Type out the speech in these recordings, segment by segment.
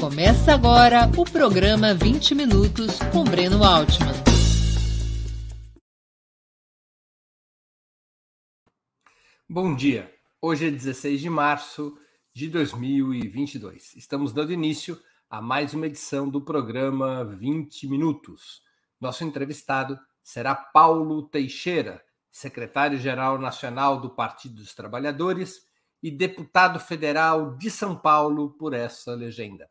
Começa agora o programa 20 Minutos com Breno Altman. Bom dia. Hoje é 16 de março de 2022. Estamos dando início a mais uma edição do programa 20 Minutos. Nosso entrevistado será Paulo Teixeira, secretário-geral nacional do Partido dos Trabalhadores e deputado federal de São Paulo por essa legenda.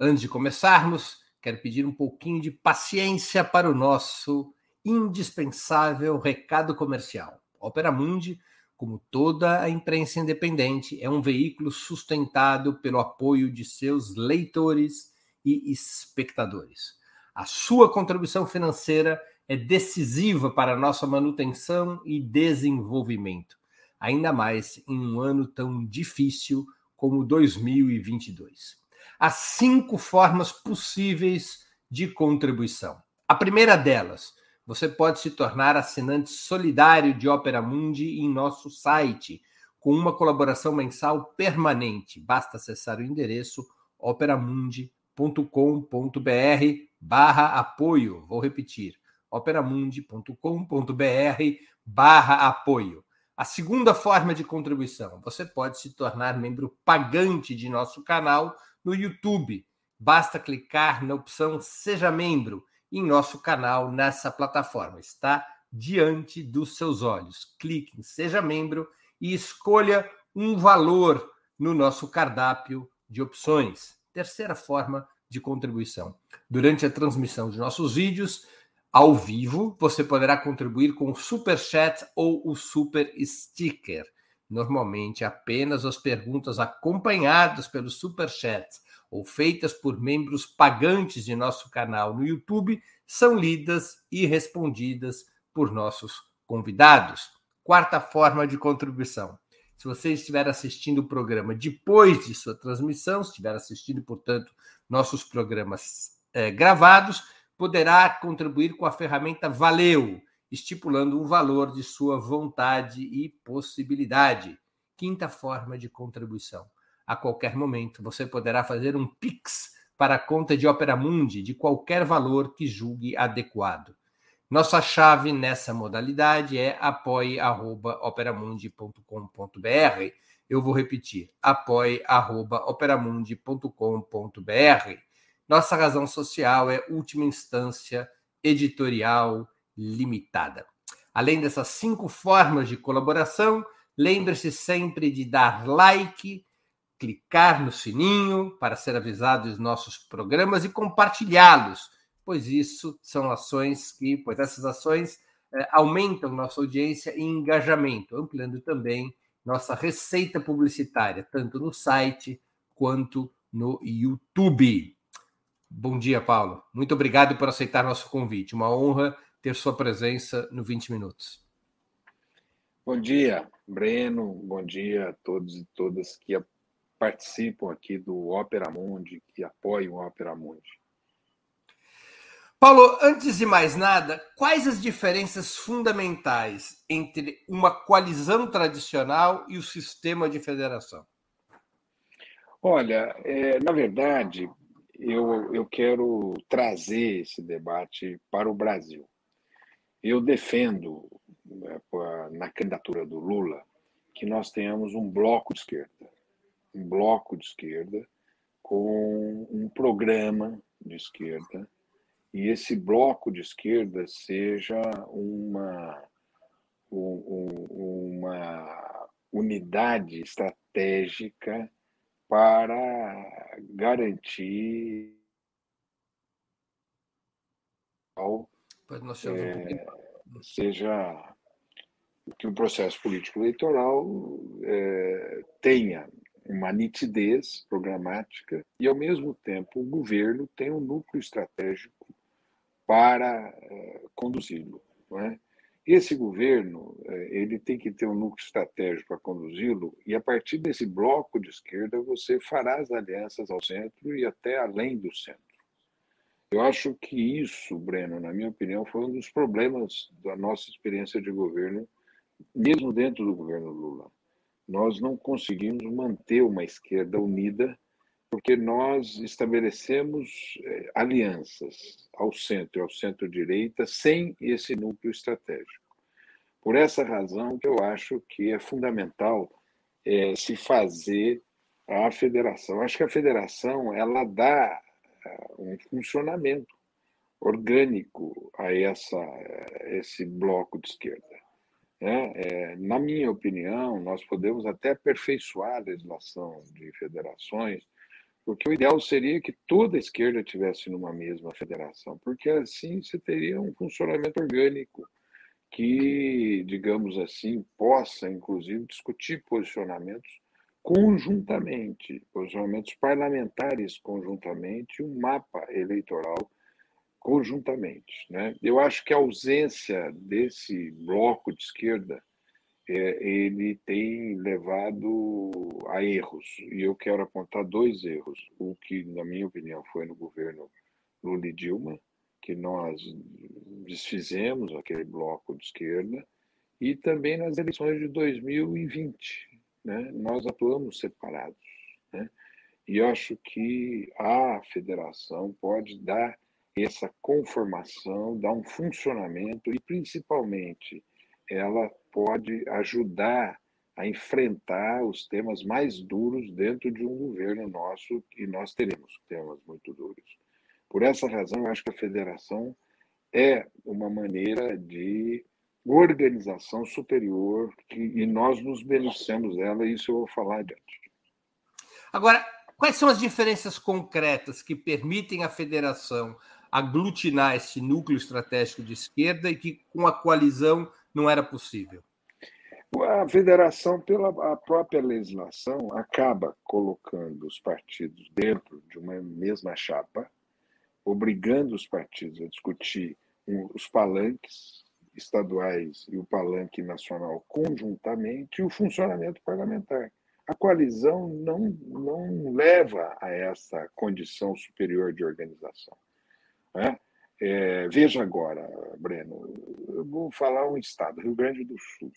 Antes de começarmos, quero pedir um pouquinho de paciência para o nosso indispensável recado comercial. Opera Mundi, como toda a imprensa independente, é um veículo sustentado pelo apoio de seus leitores e espectadores. A sua contribuição financeira é decisiva para a nossa manutenção e desenvolvimento, ainda mais em um ano tão difícil como 2022 há cinco formas possíveis de contribuição. A primeira delas, você pode se tornar assinante solidário de Opera Mundi em nosso site, com uma colaboração mensal permanente. Basta acessar o endereço operamundi.com.br barra apoio. Vou repetir, operamundi.com.br barra apoio. A segunda forma de contribuição, você pode se tornar membro pagante de nosso canal no YouTube. Basta clicar na opção Seja Membro em nosso canal nessa plataforma. Está diante dos seus olhos. Clique em Seja Membro e escolha um valor no nosso cardápio de opções. Terceira forma de contribuição. Durante a transmissão de nossos vídeos, ao vivo, você poderá contribuir com o Super Chat ou o Super Sticker. Normalmente, apenas as perguntas acompanhadas pelos superchats ou feitas por membros pagantes de nosso canal no YouTube são lidas e respondidas por nossos convidados. Quarta forma de contribuição. Se você estiver assistindo o programa depois de sua transmissão, estiver assistindo, portanto, nossos programas é, gravados, poderá contribuir com a ferramenta Valeu estipulando um valor de sua vontade e possibilidade. Quinta forma de contribuição. A qualquer momento você poderá fazer um Pix para a conta de Opera Mundi de qualquer valor que julgue adequado. Nossa chave nessa modalidade é apoie.operamundi.com.br. Eu vou repetir: apoie.operamundi.com.br. Nossa razão social é última instância editorial limitada. Além dessas cinco formas de colaboração, lembre-se sempre de dar like, clicar no sininho para ser avisado dos nossos programas e compartilhá-los, pois isso são ações que, pois essas ações eh, aumentam nossa audiência e engajamento, ampliando também nossa receita publicitária, tanto no site quanto no YouTube. Bom dia, Paulo. Muito obrigado por aceitar nosso convite. Uma honra ter sua presença no 20 Minutos. Bom dia, Breno. Bom dia a todos e todas que participam aqui do Opera Mundi, que apoiam o Opera Mundi. Paulo, antes de mais nada, quais as diferenças fundamentais entre uma coalizão tradicional e o sistema de federação? Olha, é, na verdade, eu, eu quero trazer esse debate para o Brasil. Eu defendo, né, na candidatura do Lula, que nós tenhamos um bloco de esquerda, um bloco de esquerda com um programa de esquerda, e esse bloco de esquerda seja uma, uma unidade estratégica para garantir é, seja que o processo político eleitoral é, tenha uma nitidez programática e, ao mesmo tempo, o governo tem um núcleo estratégico para é, conduzi-lo. É? Esse governo é, ele tem que ter um núcleo estratégico para conduzi-lo e, a partir desse bloco de esquerda, você fará as alianças ao centro e até além do centro. Eu acho que isso, Breno, na minha opinião, foi um dos problemas da nossa experiência de governo, mesmo dentro do governo Lula. Nós não conseguimos manter uma esquerda unida porque nós estabelecemos é, alianças ao centro e ao centro-direita sem esse núcleo estratégico. Por essa razão que eu acho que é fundamental é, se fazer a federação. Acho que a federação ela dá um funcionamento orgânico a essa, esse bloco de esquerda. Né? É, na minha opinião, nós podemos até aperfeiçoar a legislação de federações, porque o ideal seria que toda a esquerda tivesse numa mesma federação, porque assim você teria um funcionamento orgânico que, digamos assim, possa, inclusive, discutir posicionamentos conjuntamente, posicionamentos parlamentares conjuntamente, um mapa eleitoral conjuntamente. Né? Eu acho que a ausência desse bloco de esquerda é, ele tem levado a erros, e eu quero apontar dois erros. O que, na minha opinião, foi no governo Lula e Dilma, que nós desfizemos aquele bloco de esquerda, e também nas eleições de 2020. Né? Nós atuamos separados. Né? E acho que a federação pode dar essa conformação, dar um funcionamento e, principalmente, ela pode ajudar a enfrentar os temas mais duros dentro de um governo nosso, e nós teremos temas muito duros. Por essa razão, eu acho que a federação é uma maneira de organização superior que, e nós nos beneficiamos dela, e isso eu vou falar adiante. Agora, quais são as diferenças concretas que permitem à federação aglutinar esse núcleo estratégico de esquerda e que com a coalizão não era possível? A federação, pela própria legislação, acaba colocando os partidos dentro de uma mesma chapa, obrigando os partidos a discutir os palanques estaduais e o palanque nacional conjuntamente e o funcionamento parlamentar. A coalizão não, não leva a essa condição superior de organização. Né? É, veja agora, Breno, eu vou falar um estado, Rio Grande do Sul.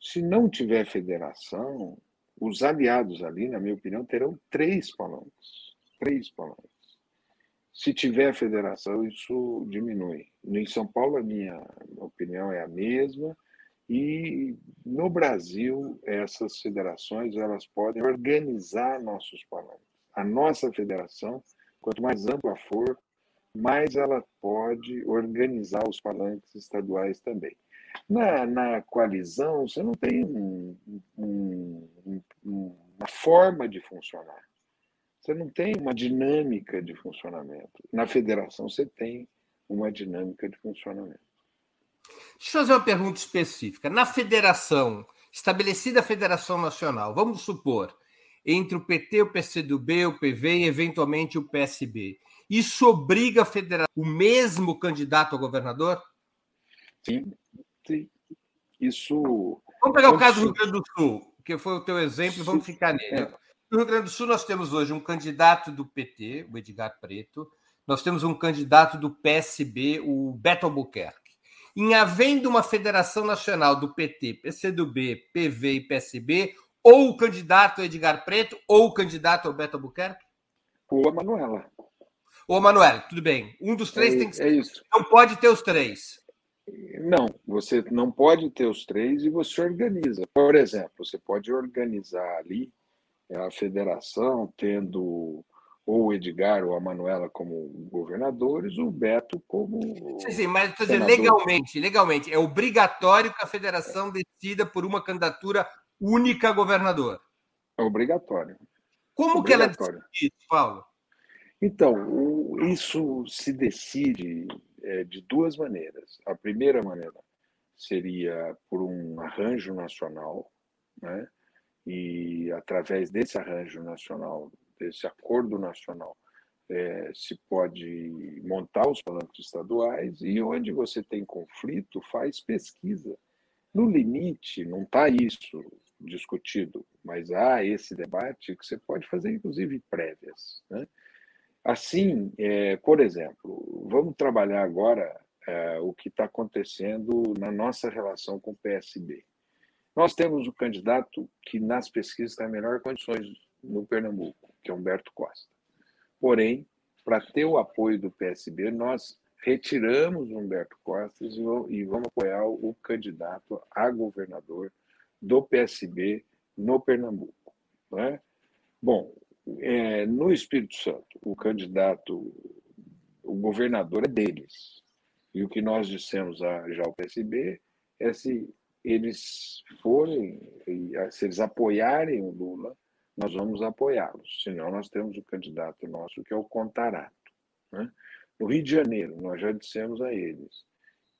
Se não tiver federação, os aliados ali, na minha opinião, terão três palanques. Três palanques. Se tiver federação, isso diminui. Em São Paulo, a minha opinião é a mesma. E no Brasil, essas federações elas podem organizar nossos palanques. A nossa federação, quanto mais ampla for, mais ela pode organizar os palanques estaduais também. Na, na coalizão, você não tem um, um, um, uma forma de funcionar. Você não tem uma dinâmica de funcionamento. Na federação, você tem uma dinâmica de funcionamento. Deixa eu fazer uma pergunta específica. Na federação, estabelecida a Federação Nacional, vamos supor, entre o PT, o PCdoB, o PV e, eventualmente, o PSB, isso obriga a federação, o mesmo candidato a governador? Sim, sim. Isso. Vamos pegar o caso do Rio Grande do Sul, que foi o teu exemplo, vamos ficar nele. É. No Rio Grande do Sul, nós temos hoje um candidato do PT, o Edgar Preto, nós temos um candidato do PSB, o Beto Albuquerque. Em havendo uma federação nacional do PT, PCdoB, PV e PSB, ou o candidato Edgar Preto, ou o candidato Beto Albuquerque? Ou a Manuela. Ô, Manuel, tudo bem. Um dos três é, tem que ser. É isso. Não pode ter os três. Não, você não pode ter os três e você organiza. Por exemplo, você pode organizar ali a federação, tendo ou o Edgar ou a Manuela como governadores, o Beto como. Sim, sim mas dizendo, legalmente, legalmente, é obrigatório que a federação decida por uma candidatura única a governador. É obrigatório. Como obrigatório. que ela decide isso, Paulo? Então, isso se decide é, de duas maneiras. A primeira maneira seria por um arranjo nacional, né? E através desse arranjo nacional, desse acordo nacional, é, se pode montar os palanques estaduais e onde você tem conflito, faz pesquisa. No limite, não está isso discutido, mas há esse debate que você pode fazer, inclusive, prévias. Né? Assim, é, por exemplo, vamos trabalhar agora é, o que está acontecendo na nossa relação com o PSB. Nós temos o candidato que nas pesquisas está em melhores condições no Pernambuco, que é Humberto Costa. Porém, para ter o apoio do PSB, nós retiramos Humberto Costa e vamos apoiar o candidato a governador do PSB no Pernambuco. Né? Bom, é, no Espírito Santo, o candidato, o governador é deles. E o que nós dissemos a, já ao PSB é se eles forem, se eles apoiarem o Lula, nós vamos apoiá-los. Senão, nós temos o candidato nosso, que é o Contarato. Né? No Rio de Janeiro, nós já dissemos a eles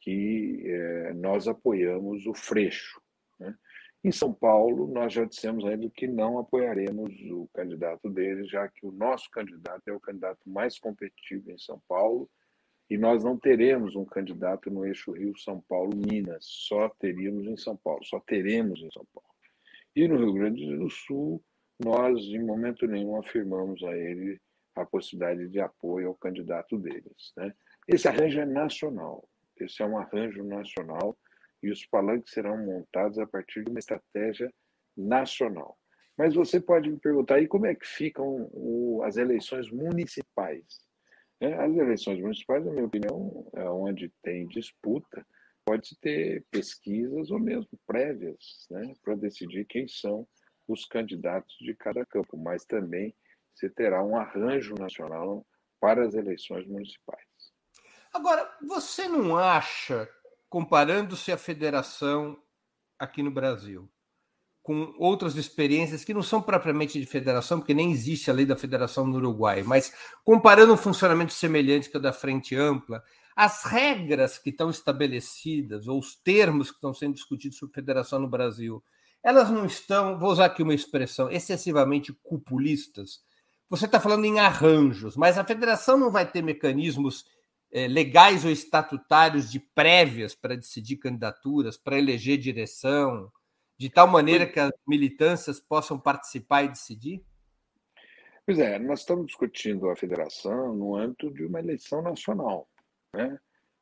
que é, nós apoiamos o Freixo. Né? Em São Paulo, nós já dissemos a eles que não apoiaremos o candidato deles, já que o nosso candidato é o candidato mais competitivo em São Paulo e nós não teremos um candidato no eixo Rio-São Paulo-Minas, só teríamos em São Paulo, só teremos em São Paulo. E no Rio Grande do Sul, nós, em momento nenhum, afirmamos a ele a possibilidade de apoio ao candidato deles. Né? Esse arranjo é nacional, esse é um arranjo nacional e os palanques serão montados a partir de uma estratégia nacional. Mas você pode me perguntar aí como é que ficam as eleições municipais. Né? As eleições municipais, na minha opinião, é onde tem disputa, pode-se ter pesquisas ou mesmo prévias né, para decidir quem são os candidatos de cada campo, mas também se terá um arranjo nacional para as eleições municipais. Agora, você não acha, comparando-se à federação aqui no Brasil, com outras experiências que não são propriamente de federação, porque nem existe a lei da federação no Uruguai, mas comparando um funcionamento semelhante que o da Frente Ampla, as regras que estão estabelecidas, ou os termos que estão sendo discutidos sobre federação no Brasil, elas não estão, vou usar aqui uma expressão, excessivamente cupulistas. Você está falando em arranjos, mas a federação não vai ter mecanismos é, legais ou estatutários de prévias para decidir candidaturas, para eleger direção, de tal maneira que as militâncias possam participar e decidir? Pois é, nós estamos discutindo a federação no âmbito de uma eleição nacional. Né?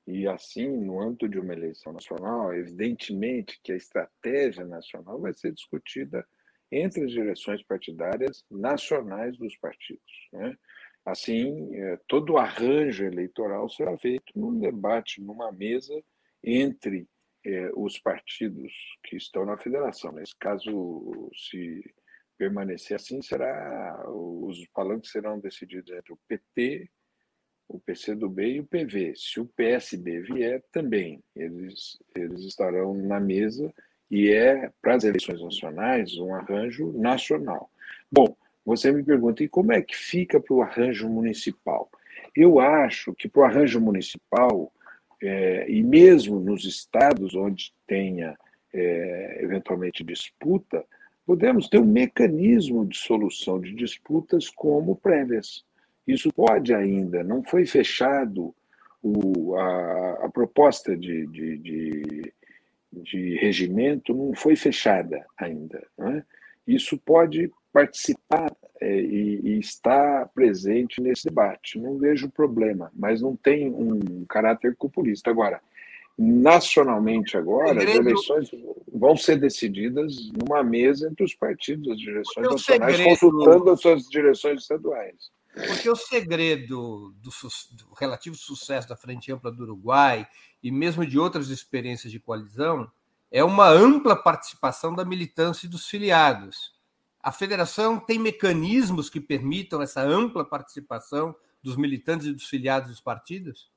E assim, no âmbito de uma eleição nacional, evidentemente que a estratégia nacional vai ser discutida entre as direções partidárias nacionais dos partidos. Né? Assim, é, todo o arranjo eleitoral será feito num debate, numa mesa entre é, os partidos que estão na federação. Nesse caso, se permanecer assim, será os palanques serão decididos entre o PT, o PCdoB e o PV. Se o PSB vier, também eles, eles estarão na mesa e é, para as eleições nacionais, um arranjo nacional. Bom, você me pergunta, e como é que fica para o arranjo municipal? Eu acho que para o arranjo municipal, é, e mesmo nos estados onde tenha é, eventualmente disputa, podemos ter um mecanismo de solução de disputas como prévias. Isso pode ainda, não foi fechado o, a, a, proposta de, de, de, de, regimento, não foi fechada ainda. É? Isso pode participar é, e, e estar presente nesse debate. Não vejo problema, mas não tem um caráter populista. Agora, nacionalmente agora, segredo... as eleições vão ser decididas numa mesa entre os partidos, as direções nacionais, segredo... consultando as suas direções estaduais. Porque o segredo do, do, relativo sucesso da Frente Ampla do Uruguai e mesmo de outras experiências de coalizão é uma ampla participação da militância e dos filiados. A federação tem mecanismos que permitam essa ampla participação dos militantes e dos filiados dos partidos?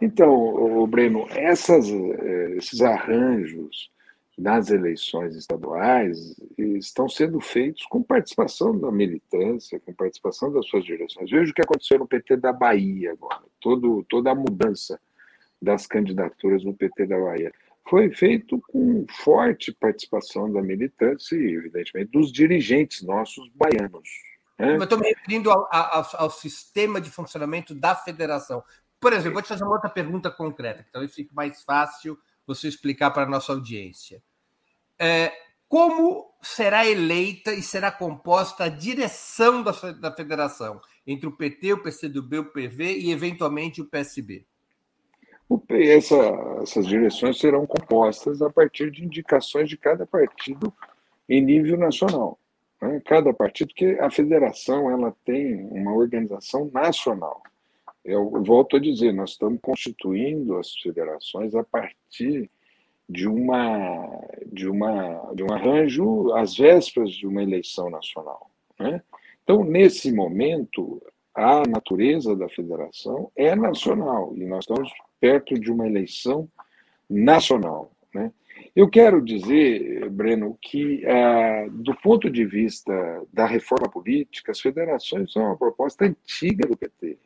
Então, Breno, essas, eh, esses arranjos nas eleições estaduais estão sendo feitos com participação da militância, com participação das suas direções. Veja o que aconteceu no PT da Bahia agora, todo, toda a mudança das candidaturas no PT da Bahia. Foi feito com forte participação da militância e, evidentemente, dos dirigentes nossos baianos. Né? Eu estou me referindo ao, ao, ao, sistema de funcionamento da federação. Por exemplo, vou te fazer uma outra pergunta concreta, que talvez fique mais fácil você explicar para a nossa audiência. É, como será eleita e será composta a direção da, da federação entre o PT, o PCdoB, o PV e, eventualmente, o PSB? Essa, essas direções serão compostas a partir de indicações de cada partido em nível nacional. Né? Cada partido, porque a federação ela tem uma organização nacional. Eu volto a dizer, nós estamos constituindo as federações a partir de uma de uma de um arranjo às vésperas de uma eleição nacional. Né? Então, nesse momento, a natureza da federação é nacional e nós estamos perto de uma eleição nacional. Né? Eu quero dizer, Breno, que ah, do ponto de vista da reforma política, as federações são uma proposta antiga do PT.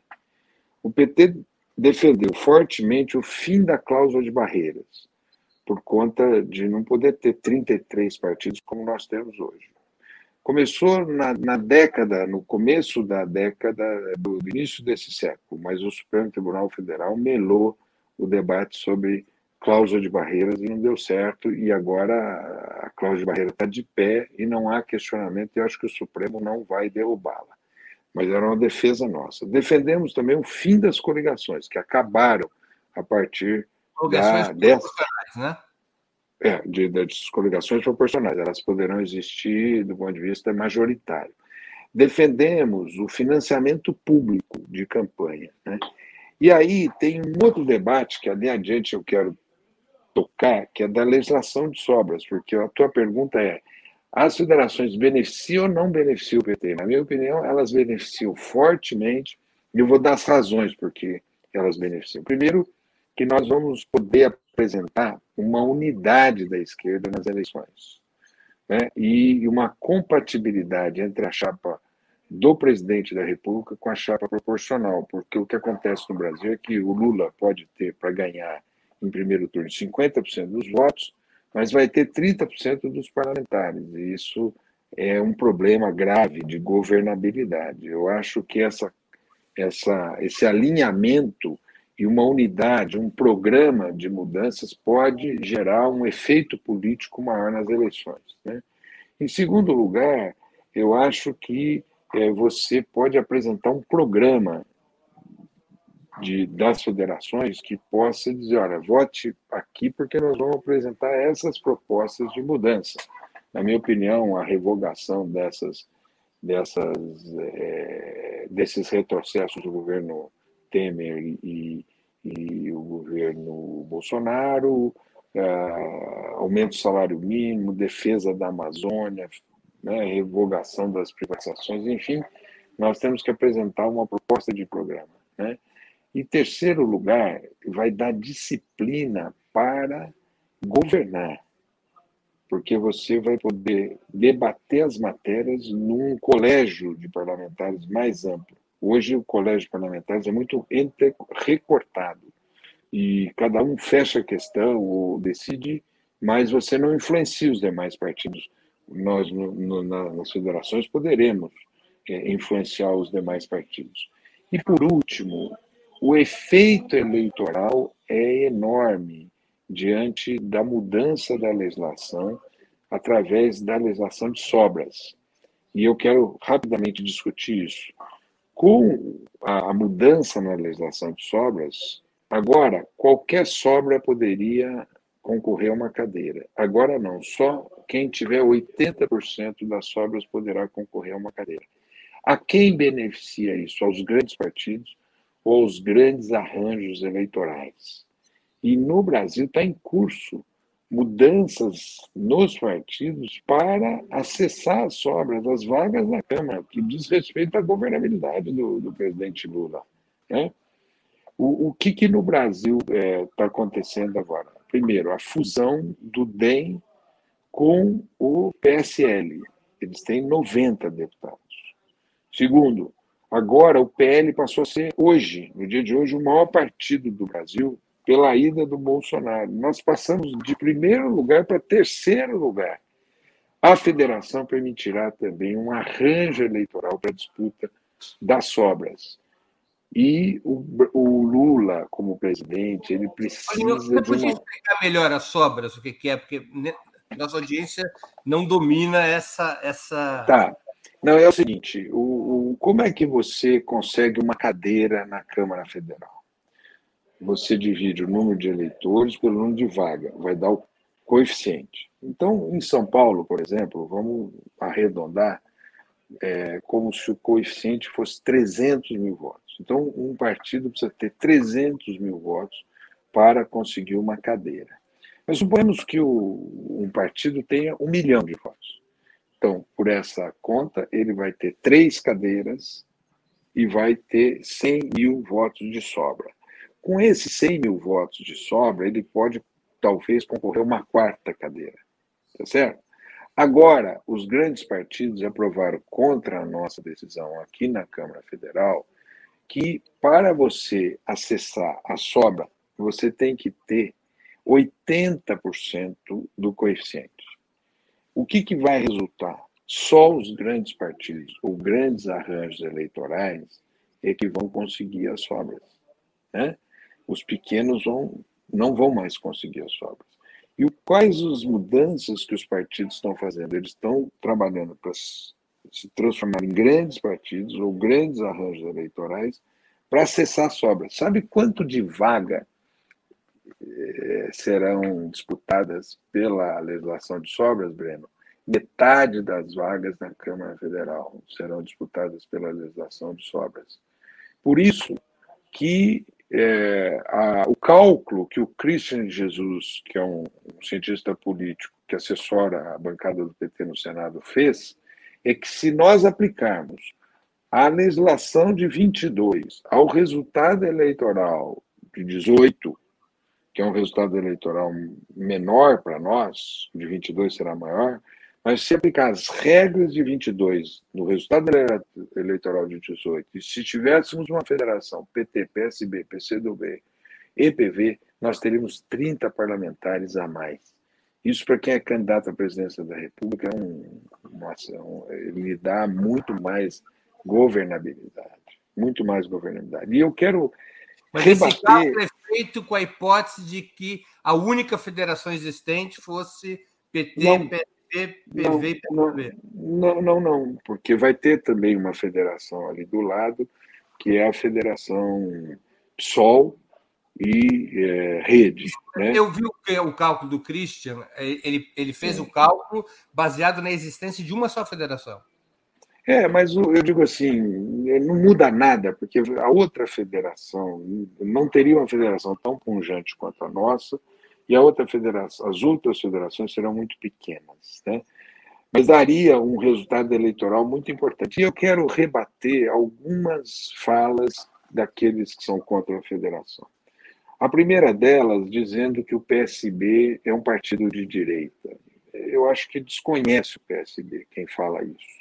O PT defendeu fortemente o fim da cláusula de barreiras, por conta de não poder ter 33 partidos como nós temos hoje. Começou na, na década, no começo da década do, início desse século, mas o Supremo Tribunal Federal melou o debate sobre cláusula de barreiras e não deu certo, e agora a cláusula de barreira está de pé e não há questionamento, e eu acho que o Supremo não vai derrubá-la. Mas era uma defesa nossa. Defendemos também o fim das coligações, que acabaram a partir da, dessa. Né? É, de, das coligações proporcionais, elas poderão existir do ponto de vista majoritário. Defendemos o financiamento público de campanha. Né? E aí tem um outro debate que ali adiante eu quero tocar, que é da legislação de sobras, porque a tua pergunta é: as federações beneficiam ou não beneficiam o PT? Na minha opinião, elas beneficiam fortemente, e eu vou dar as razões por que elas beneficiam. Primeiro, que nós vamos poder apresentar uma unidade da esquerda nas eleições, né? e uma compatibilidade entre a chapa do presidente da República com a chapa proporcional, porque o que acontece no Brasil é que o Lula pode ter, para ganhar em primeiro turno 50% dos votos, mas vai ter 30% dos parlamentares, e isso é um problema grave de governabilidade. Eu acho que essa, essa, esse alinhamento e uma unidade, um programa de mudanças pode gerar um efeito político maior nas eleições. Né? Em segundo lugar, eu acho que é, você pode apresentar um programa de, das federações que possa dizer, olha, vote aqui porque nós vamos apresentar essas propostas de mudança. Na minha opinião, a revogação dessas, dessas, é, desses retrocessos do governo Temer e, e o governo Bolsonaro, uh, aumento do salário mínimo, defesa da Amazônia, né, revogação das privatizações, enfim, nós temos que apresentar uma proposta de programa. Né? Em terceiro lugar, vai dar disciplina para governar, porque você vai poder debater as matérias num colégio de parlamentares mais amplo. Hoje, o colégio de parlamentares é muito recortado e cada um fecha a questão ou decide, mas você não influencia os demais partidos. Nós, no, no, nas federações, poderemos é, influenciar os demais partidos. E, por último, o efeito eleitoral é enorme diante da mudança da legislação através da legislação de sobras. E eu quero rapidamente discutir isso. Com a mudança na legislação de sobras, agora qualquer sobra poderia concorrer a uma cadeira. Agora não, só quem tiver 80% das sobras poderá concorrer a uma cadeira. A quem beneficia isso? Aos grandes partidos, ou os grandes arranjos eleitorais. E no Brasil está em curso mudanças nos partidos para acessar as sobras, as vagas da Câmara, que diz respeito à governabilidade do, do presidente Lula. Né? O, o que, que no Brasil está é, tá acontecendo agora? Primeiro, a fusão do DEM com o PSL. Eles têm 90 deputados. Segundo, Agora, o PL passou a ser, hoje, no dia de hoje, o maior partido do Brasil pela ida do Bolsonaro. Nós passamos de primeiro lugar para terceiro lugar. A federação permitirá também um arranjo eleitoral para disputa das sobras. E o, o, Lula, como presidente, ele precisa. Você podia uma... explicar melhor as sobras, o que, que é? Porque nossa audiência não domina essa. essa... Tá. Não, é o seguinte: o, o, como é que você consegue uma cadeira na Câmara Federal? Você divide o número de eleitores pelo número de vaga, vai dar o coeficiente. Então, em São Paulo, por exemplo, vamos arredondar, é, como se o coeficiente fosse 300 mil votos. Então, um partido precisa ter 300 mil votos para conseguir uma cadeira. Mas suponhamos que o, um partido tenha um milhão de votos. Então, por essa conta, ele vai ter três cadeiras e vai ter 100 mil votos de sobra. Com esses 100 mil votos de sobra, ele pode talvez concorrer a uma quarta cadeira. Tá certo? Agora, os grandes partidos aprovaram contra a nossa decisão aqui na Câmara Federal que para você acessar a sobra, você tem que ter 80% do coeficiente. O que, que vai resultar? Só os grandes partidos ou grandes arranjos eleitorais é que vão conseguir as sobras. Né? Os pequenos vão, não vão mais conseguir as sobras. E quais as mudanças que os partidos estão fazendo? Eles estão trabalhando para se transformar em grandes partidos ou grandes arranjos eleitorais para acessar sobras. Sabe quanto de vaga eh, serão disputadas pela legislação de sobras, Breno? Metade das vagas na Câmara Federal serão disputadas pela legislação de sobras. Por isso que é, a, o cálculo que o Christian Jesus, que é um, um, cientista político que assessora a bancada do PT no Senado, fez, é que se nós aplicarmos a legislação de 22 ao resultado eleitoral de 18, que é um resultado eleitoral menor para nós, de 22 será maior, mas se aplicar as regras de 22 no resultado eleitoral de 18, e se tivéssemos uma federação PT, PSB, PCdoB, EPV, nós teríamos 30 parlamentares a mais. Isso, para quem é candidato à presidência da República, é um, nossa, um, ele dá muito mais governabilidade. Muito mais governabilidade. E eu quero. Mas rebater... esse é feito com a hipótese de que a única federação existente fosse PT, não, PT, PV e PV. Não, não, não, porque vai ter também uma federação ali do lado, que é a Federação PSOL e é, Rede. Né? Eu vi o, o, cálculo do Christian, é, ele, ele fez é. o cálculo baseado na existência de uma só federação. É, mas eu digo assim, não muda nada, porque a outra federação não teria uma federação tão pungente quanto a nossa, e a outra federação, as outras federações serão muito pequenas, né? Mas daria um resultado eleitoral muito importante. E eu quero rebater algumas falas daqueles que são contra a federação. A primeira delas dizendo que o PSB é um partido de direita. Eu acho que desconhece o PSB quem fala isso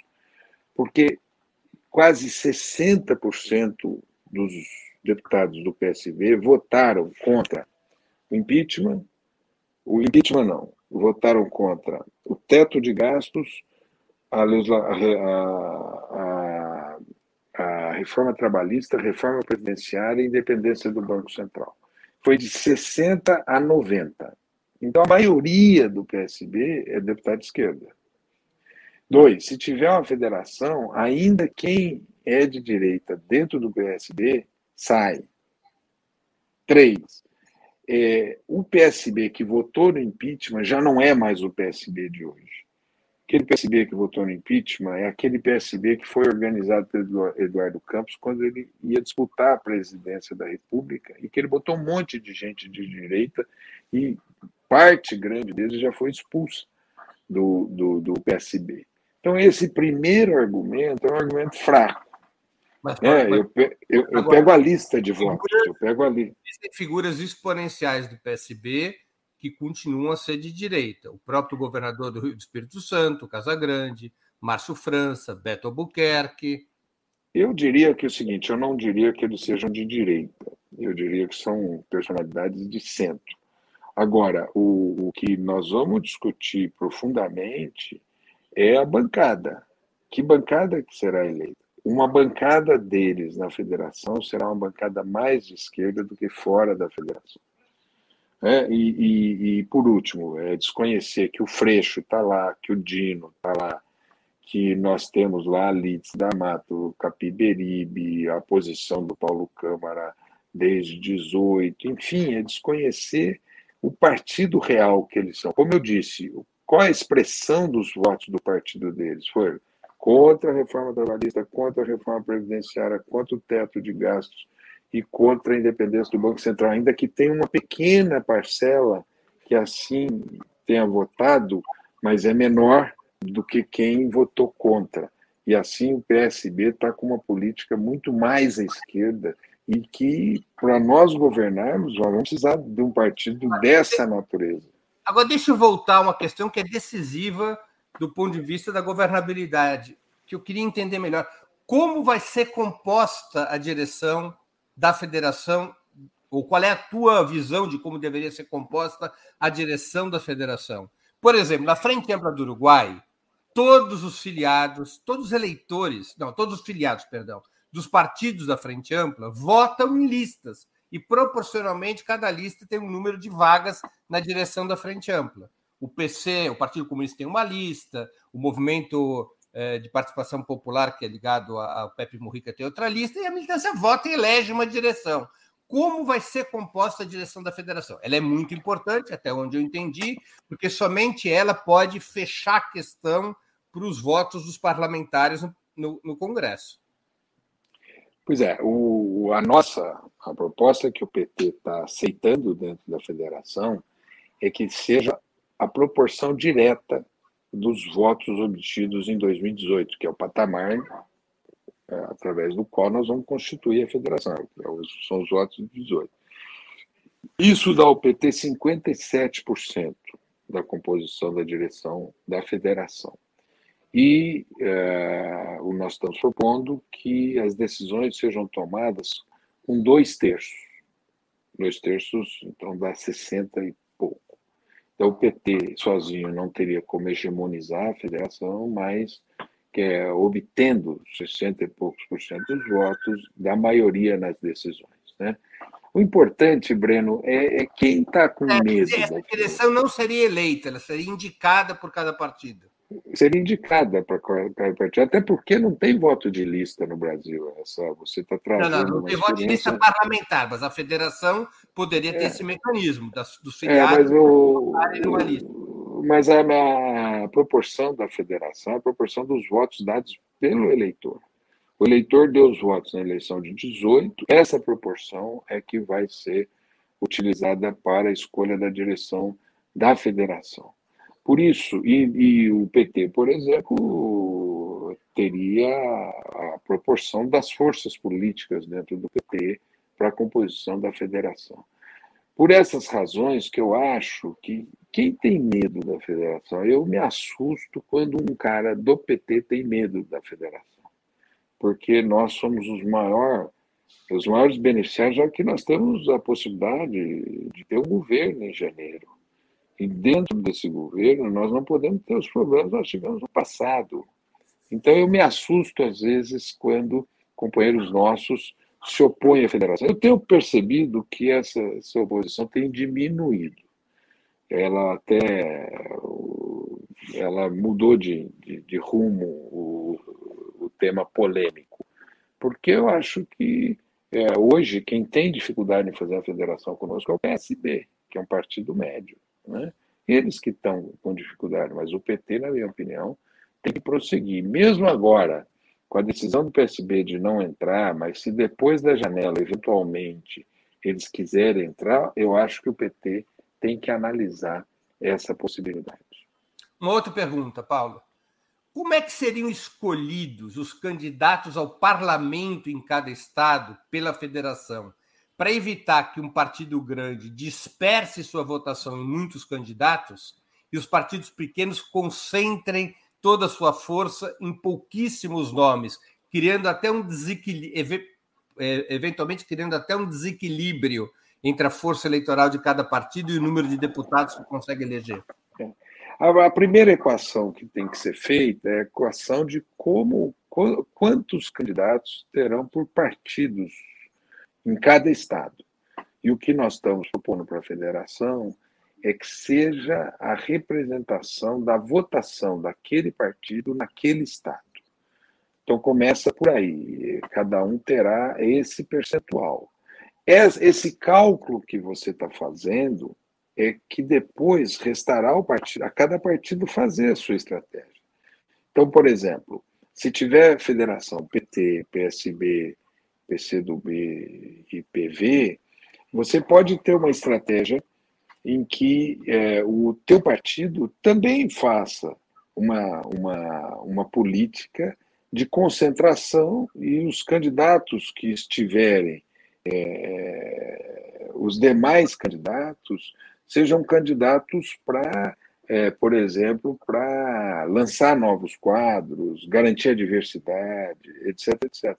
porque quase 60% dos deputados do PSB votaram contra o impeachment, o impeachment não, votaram contra o teto de gastos, a, a, a, a reforma trabalhista, reforma presidenciária e independência do Banco Central. Foi de 60 a 90. Então, a maioria do PSB é deputado de esquerda. Dois, se tiver uma federação, ainda quem é de direita dentro do PSB sai. Três, é, o PSB que votou no impeachment já não é mais o PSB de hoje. Aquele PSB que votou no impeachment é aquele PSB que foi organizado pelo Eduardo Campos quando ele ia disputar a presidência da República e que ele botou um monte de gente de direita e parte grande deles já foi expulsa do, do, do PSB. Então, esse primeiro argumento é um argumento fraco. Mas, é, mas, eu, eu, eu agora, pego a lista de votos. Eu pego a lista. Existem figuras exponenciais do PSB que continuam a ser de direita. O próprio governador do Rio do Espírito Santo, Casagrande, Márcio França, Beto Albuquerque. Eu diria que é o seguinte: eu não diria que eles sejam de direita. Eu diria que são personalidades de centro. Agora, o, o que nós vamos discutir profundamente é a bancada. Que bancada que será eleita? Uma bancada deles na federação será uma bancada mais de esquerda do que fora da federação. É, e, e, e, por último, é desconhecer que o Freixo está lá, que o Dino está lá, que nós temos lá Litz da Mato, Capiberibe, a posição do Paulo Câmara desde 18, enfim, é desconhecer o partido real que eles são. Como eu disse, qual a expressão dos votos do partido deles? Foi contra a reforma trabalhista, contra a reforma previdenciária, contra o teto de gastos e contra a independência do Banco Central, ainda que tenha uma pequena parcela que assim tenha votado, mas é menor do que quem votou contra. E assim o PSB está com uma política muito mais à esquerda e que, para nós governarmos, nós vamos precisar de um partido dessa natureza. Agora, deixa eu voltar a uma questão que é decisiva do ponto de vista da governabilidade, que eu queria entender melhor. Como vai ser composta a direção da federação, ou qual é a tua visão de como deveria ser composta a direção da federação? Por exemplo, na Frente Ampla do Uruguai, todos os filiados, todos os eleitores, não, todos os filiados, perdão, dos partidos da Frente Ampla votam em listas e proporcionalmente cada lista tem um número de vagas na direção da Frente Ampla. O PC, o Partido Comunista tem uma lista, o Movimento de Participação Popular, que é ligado ao Pepe Murrica, tem outra lista, e a militância vota e elege uma direção. Como vai ser composta a direção da federação? Ela é muito importante, até onde eu entendi, porque somente ela pode fechar a questão para os votos dos parlamentares no, no, no Congresso. Pois é, o, a nossa a proposta que o PT está aceitando dentro da federação é que seja a proporção direta dos votos obtidos em 2018, que é o patamar é, através do qual nós vamos constituir a federação, são os votos de 18. Isso dá ao PT 57% da composição da direção da federação. E é, nós estamos propondo que as decisões sejam tomadas com dois terços. Dois terços, então dá 60 e. Então o PT sozinho não teria como hegemonizar a federação, mas que é, obtendo 60 e poucos por cento dos votos da maioria nas decisões. Né? O importante, Breno, é, é quem está com é, medo. Essa direção não seria eleita, ela seria indicada por cada partido seria indicada para partido, até porque não tem voto de lista no Brasil. Essa, você está trazendo. Não, não, não tem voto de lista parlamentar, mas a federação poderia ter é. esse mecanismo das, dos filiados. É, mas o, mas a, a, proporção da federação é a proporção dos votos dados pelo eleitor. O eleitor deu os votos na eleição de 18, essa proporção é que vai ser utilizada para a escolha da direção da federação. Por isso, e, e, o PT, por exemplo, teria a proporção das forças políticas dentro do PT para a composição da federação. Por essas razões que eu acho que quem tem medo da federação, eu me assusto quando um cara do PT tem medo da federação, porque nós somos os maiores os maiores beneficiários, já que nós temos a possibilidade de ter um governo em janeiro. E dentro desse governo, nós não podemos ter os problemas que nós tivemos no passado. Então, eu me assusto, às vezes, quando companheiros nossos se opõem à federação. Eu tenho percebido que essa, essa oposição tem diminuído. Ela até ela mudou de, de, de rumo o, o, tema polêmico, porque eu acho que é, hoje quem tem dificuldade em fazer a federação conosco é o PSB, que é um partido médio. Né? Eles que estão com dificuldade, mas o PT, na minha opinião, tem que prosseguir. Mesmo agora, com a decisão do PSB de não entrar, mas se depois da janela, eventualmente, eles quiserem entrar, eu acho que o PT tem que analisar essa possibilidade. Uma outra pergunta, Paulo. Como é que seriam escolhidos os candidatos ao parlamento em cada estado pela federação? Para evitar que um partido grande disperse sua votação em muitos candidatos e os partidos pequenos concentrem toda a sua força em pouquíssimos nomes, criando até um desequilíbrio, é, eventualmente criando até um desequilíbrio entre a força eleitoral de cada partido e o número de deputados que consegue eleger. A primeira equação que tem que ser feita é a equação de como quantos candidatos terão por partidos em cada estado. E o que nós estamos propondo para a federação é que seja a representação da votação daquele partido naquele estado. Então começa por aí, cada um terá esse percentual. Esse cálculo que você está fazendo é que depois restará ao partido, a cada partido fazer a sua estratégia. Então, por exemplo, Se tiver federação PT, PSB, PCdoB e PV, você pode ter uma estratégia em que é, o teu partido também faça uma, uma, uma política de concentração e os candidatos que estiverem, é, os demais candidatos, sejam candidatos para, é, por exemplo, para lançar novos quadros, garantir a diversidade, etc, etc.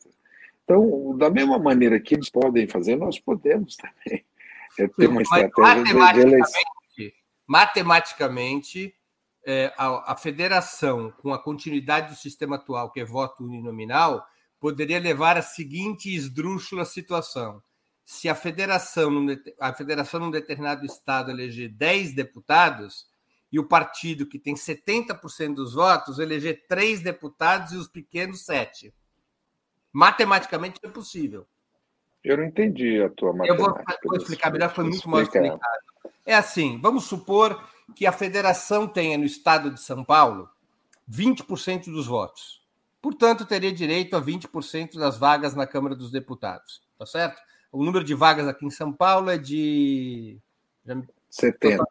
Então, da mesma maneira que eles podem fazer, nós podemos também é, ter uma estratégia de eleição. Matematicamente, é, a, a, federação, com a continuidade do sistema atual, que é voto uninominal, poderia levar à seguinte esdrúxula situação. Se a federação, a federação num determinado estado eleger 10 deputados, e o partido que tem 70% dos votos eleger três deputados e os pequenos sete. Matematicamente é possível. Eu não entendi a tua matemática. Eu vou, explicar melhor, foi muito mal explicado. É assim, vamos supor que a federação tenha no estado de São Paulo 20% dos votos. Portanto, teria direito a 20% das vagas na Câmara dos Deputados. Tá certo? O número de vagas aqui em São Paulo é de. 70.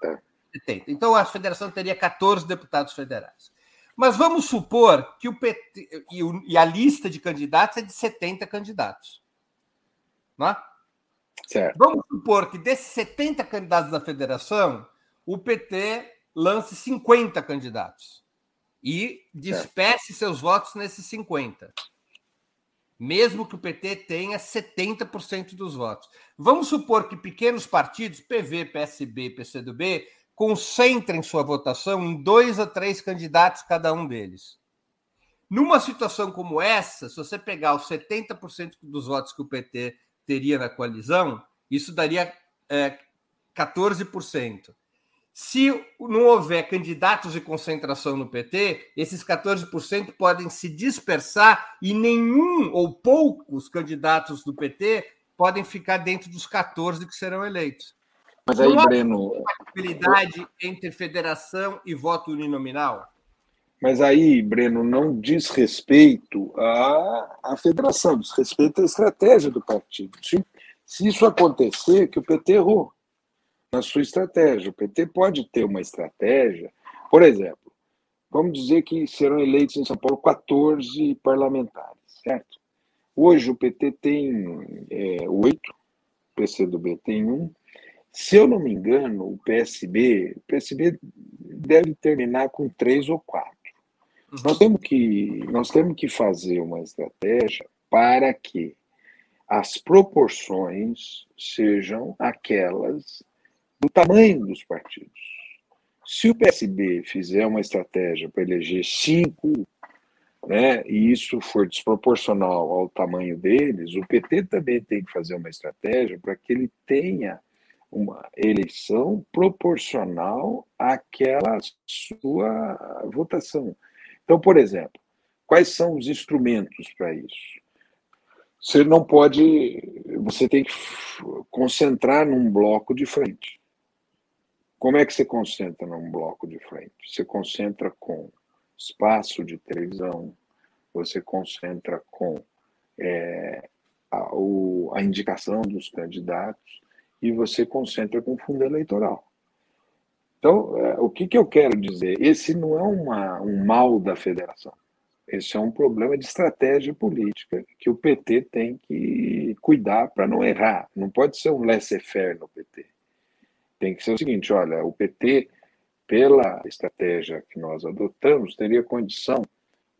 70. Então a federação teria 14 deputados federais. Mas vamos supor que o PT e, a lista de candidatos é de 70 candidatos. Não é? Certo. Vamos supor que desses 70 candidatos da federação, o PT lance 50 candidatos e despece seus votos nesses 50. Mesmo que o PT tenha 70% dos votos. Vamos supor que pequenos partidos, PV, PSB, PCdoB, concentrem sua votação em dois a três candidatos cada um deles. Numa situação como essa, se você pegar os 70% dos votos que o PT teria na coalizão, isso daria é, 14%. Se não houver candidatos de concentração no PT, esses 14% podem se dispersar e nenhum ou poucos candidatos do PT podem ficar dentro dos 14 que serão eleitos. Mas aí, não Breno. compatibilidade entre federação e voto uninominal? Mas aí, Breno, não diz respeito à, à federação, diz respeito à estratégia do partido. Se, se isso acontecer, que o PT errou na sua estratégia. O PT pode ter uma estratégia, por exemplo, vamos dizer que serão eleitos em São Paulo 14 parlamentares, certo? Hoje o PT tem é, oito, o PCdoB tem um. Se eu não me engano, o PSB, o PSB deve terminar com três ou quatro. Uhum. Nós temos que, nós temos que fazer uma estratégia para que as proporções sejam aquelas do tamanho dos partidos. Se o PSB fizer uma estratégia para eleger cinco, né, e isso for desproporcional ao tamanho deles, o PT também tem que fazer uma estratégia para que ele tenha uma eleição proporcional àquela sua votação. Então, por exemplo, quais são os instrumentos para isso? Você não pode, você tem que concentrar num bloco de frente. Como é que você concentra num bloco de frente? Você concentra com espaço de televisão, você concentra com é, a, o, a indicação dos candidatos e você concentra com fundo eleitoral. Então, é, o que, que eu quero dizer? Esse não é uma, um mal da federação. Esse é um problema de estratégia política que o PT tem que cuidar para não errar. Não pode ser um laissez-faire no PT. Tem que ser o seguinte: olha, o PT, pela estratégia que nós adotamos, teria condição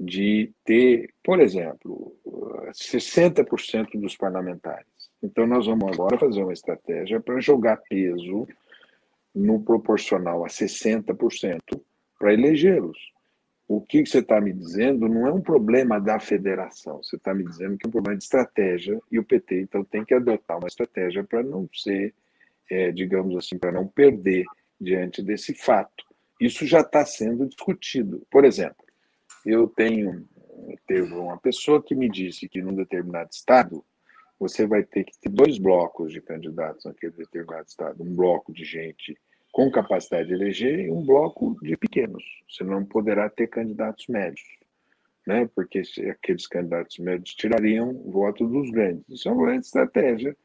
de ter, por exemplo, 60% dos parlamentares. Então, nós vamos agora fazer uma estratégia para jogar peso no proporcional a 60% para elegê-los. O que você está me dizendo não é um problema da federação, você está me dizendo que é um problema de estratégia e o PT, então, tem que adotar uma estratégia para não ser é, digamos assim, para não perder diante desse fato. Isso já está sendo discutido. Por exemplo, eu tenho teve uma pessoa que me disse que num determinado estado você vai ter que ter dois blocos de candidatos naquele determinado estado, um bloco de gente com capacidade de eleger e um bloco de pequenos. Você não poderá ter candidatos médios. né? porque aqueles candidatos médios tirariam o voto dos grandes. Isso é uma estratégia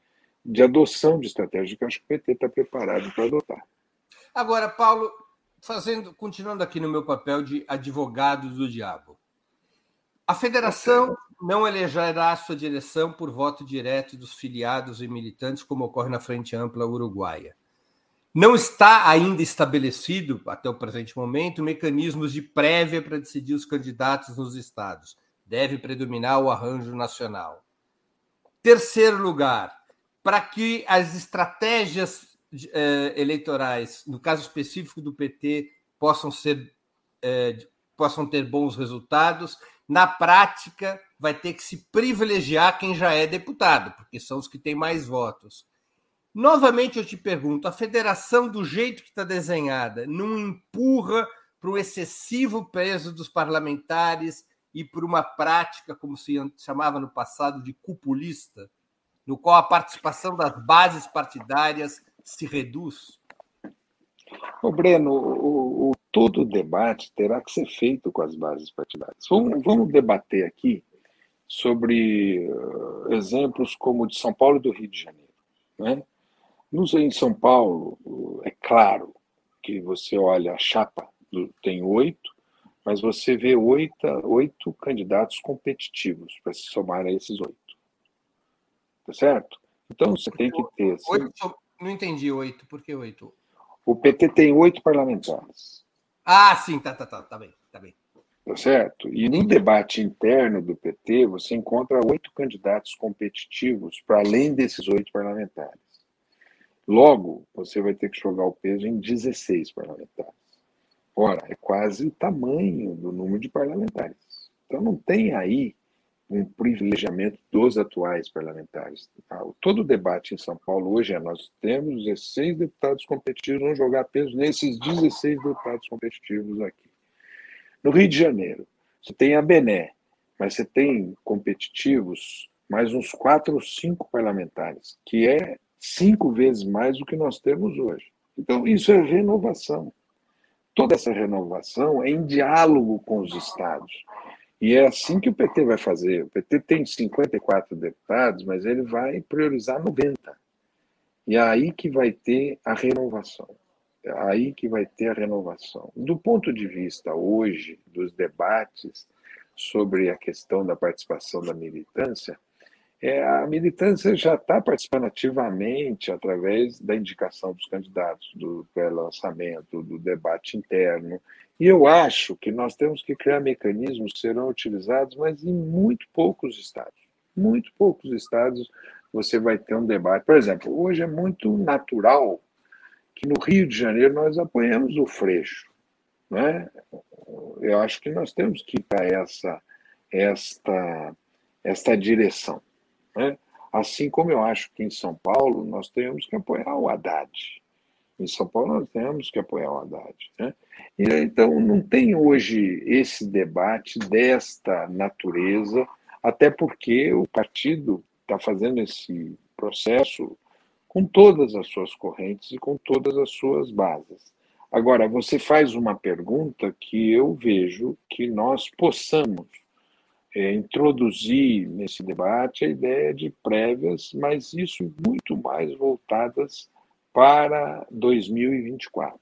de adoção de estratégia que eu acho que o PT está preparado para adotar. Agora, Paulo, fazendo, continuando aqui no meu papel de advogado do diabo. A federação não elegerá sua direção por voto direto dos filiados e militantes, como ocorre na Frente Ampla Uruguaia. Não está ainda estabelecido, até o presente momento, mecanismos de prévia para decidir os candidatos nos estados. Deve predominar o arranjo nacional. Terceiro lugar, para que as estratégias eh, eleitorais, no caso específico do PT, possam ser eh, possam ter bons resultados, na prática vai ter que se privilegiar quem já é deputado, porque são os que têm mais votos. Novamente eu te pergunto: a federação, do jeito que está desenhada, não empurra para o excessivo peso dos parlamentares e para uma prática, como se chamava no passado, de cupulista, no qual a participação das bases partidárias se reduz? O Breno, o, o, todo o debate terá que ser feito com as bases partidárias. Vamos, vamos debater aqui sobre uh, exemplos como o de São Paulo e do Rio de Janeiro. Né? No, em São Paulo, é claro que você olha a chapa, tem oito, mas você vê oito, oito candidatos competitivos para se somar a esses oito. Tá certo? Então você tem que ter. Oito, não entendi oito. Por que oito? O PT tem oito parlamentares. Ah, sim, tá, tá, tá, tá bem, tá bem. Tá certo? E no debate interno do PT, você encontra oito candidatos competitivos para além desses oito parlamentares. Logo, você vai ter que jogar o peso em 16 parlamentares. Ora, é quase o tamanho do número de parlamentares. Então, não tem aí um privilegiamento dos atuais parlamentares. Tá? Todo o debate em São Paulo hoje é: nós temos 16 deputados competitivos, vamos jogar peso nesses 16 deputados competitivos aqui. No Rio de Janeiro, você tem a Bené, mas você tem competitivos mais uns quatro ou cinco parlamentares, que é cinco vezes mais do que nós temos hoje. Então, isso é renovação. Toda essa renovação é em diálogo com os estados. E é assim que o PT vai fazer. O PT tem 54 deputados, mas ele vai priorizar 90. E é aí que vai ter a renovação. É aí que vai ter a renovação. Do ponto de vista hoje dos debates sobre a questão da participação da militância, é, a militância já está participando ativamente através da indicação dos candidatos, do pré-lançamento, do debate interno. E eu acho que nós temos que criar mecanismos que serão utilizados, mas em muito poucos estados. Muito poucos estados você vai ter um debate. Por exemplo, hoje é muito natural que no Rio de Janeiro nós apoiamos o Freixo. Né? Eu acho que nós temos que ir para essa, esta, esta direção. Né? Assim como eu acho que em São Paulo nós temos que apoiar o Haddad. Em São Paulo nós temos que apoiar o Haddad. Né? E, então não tem hoje esse debate desta natureza, até porque o partido está fazendo esse processo com todas as suas correntes e com todas as suas bases. Agora, você faz uma pergunta que eu vejo que nós possamos é, introduzir nesse debate a ideia de prévias, mas isso muito mais voltadas para 2024.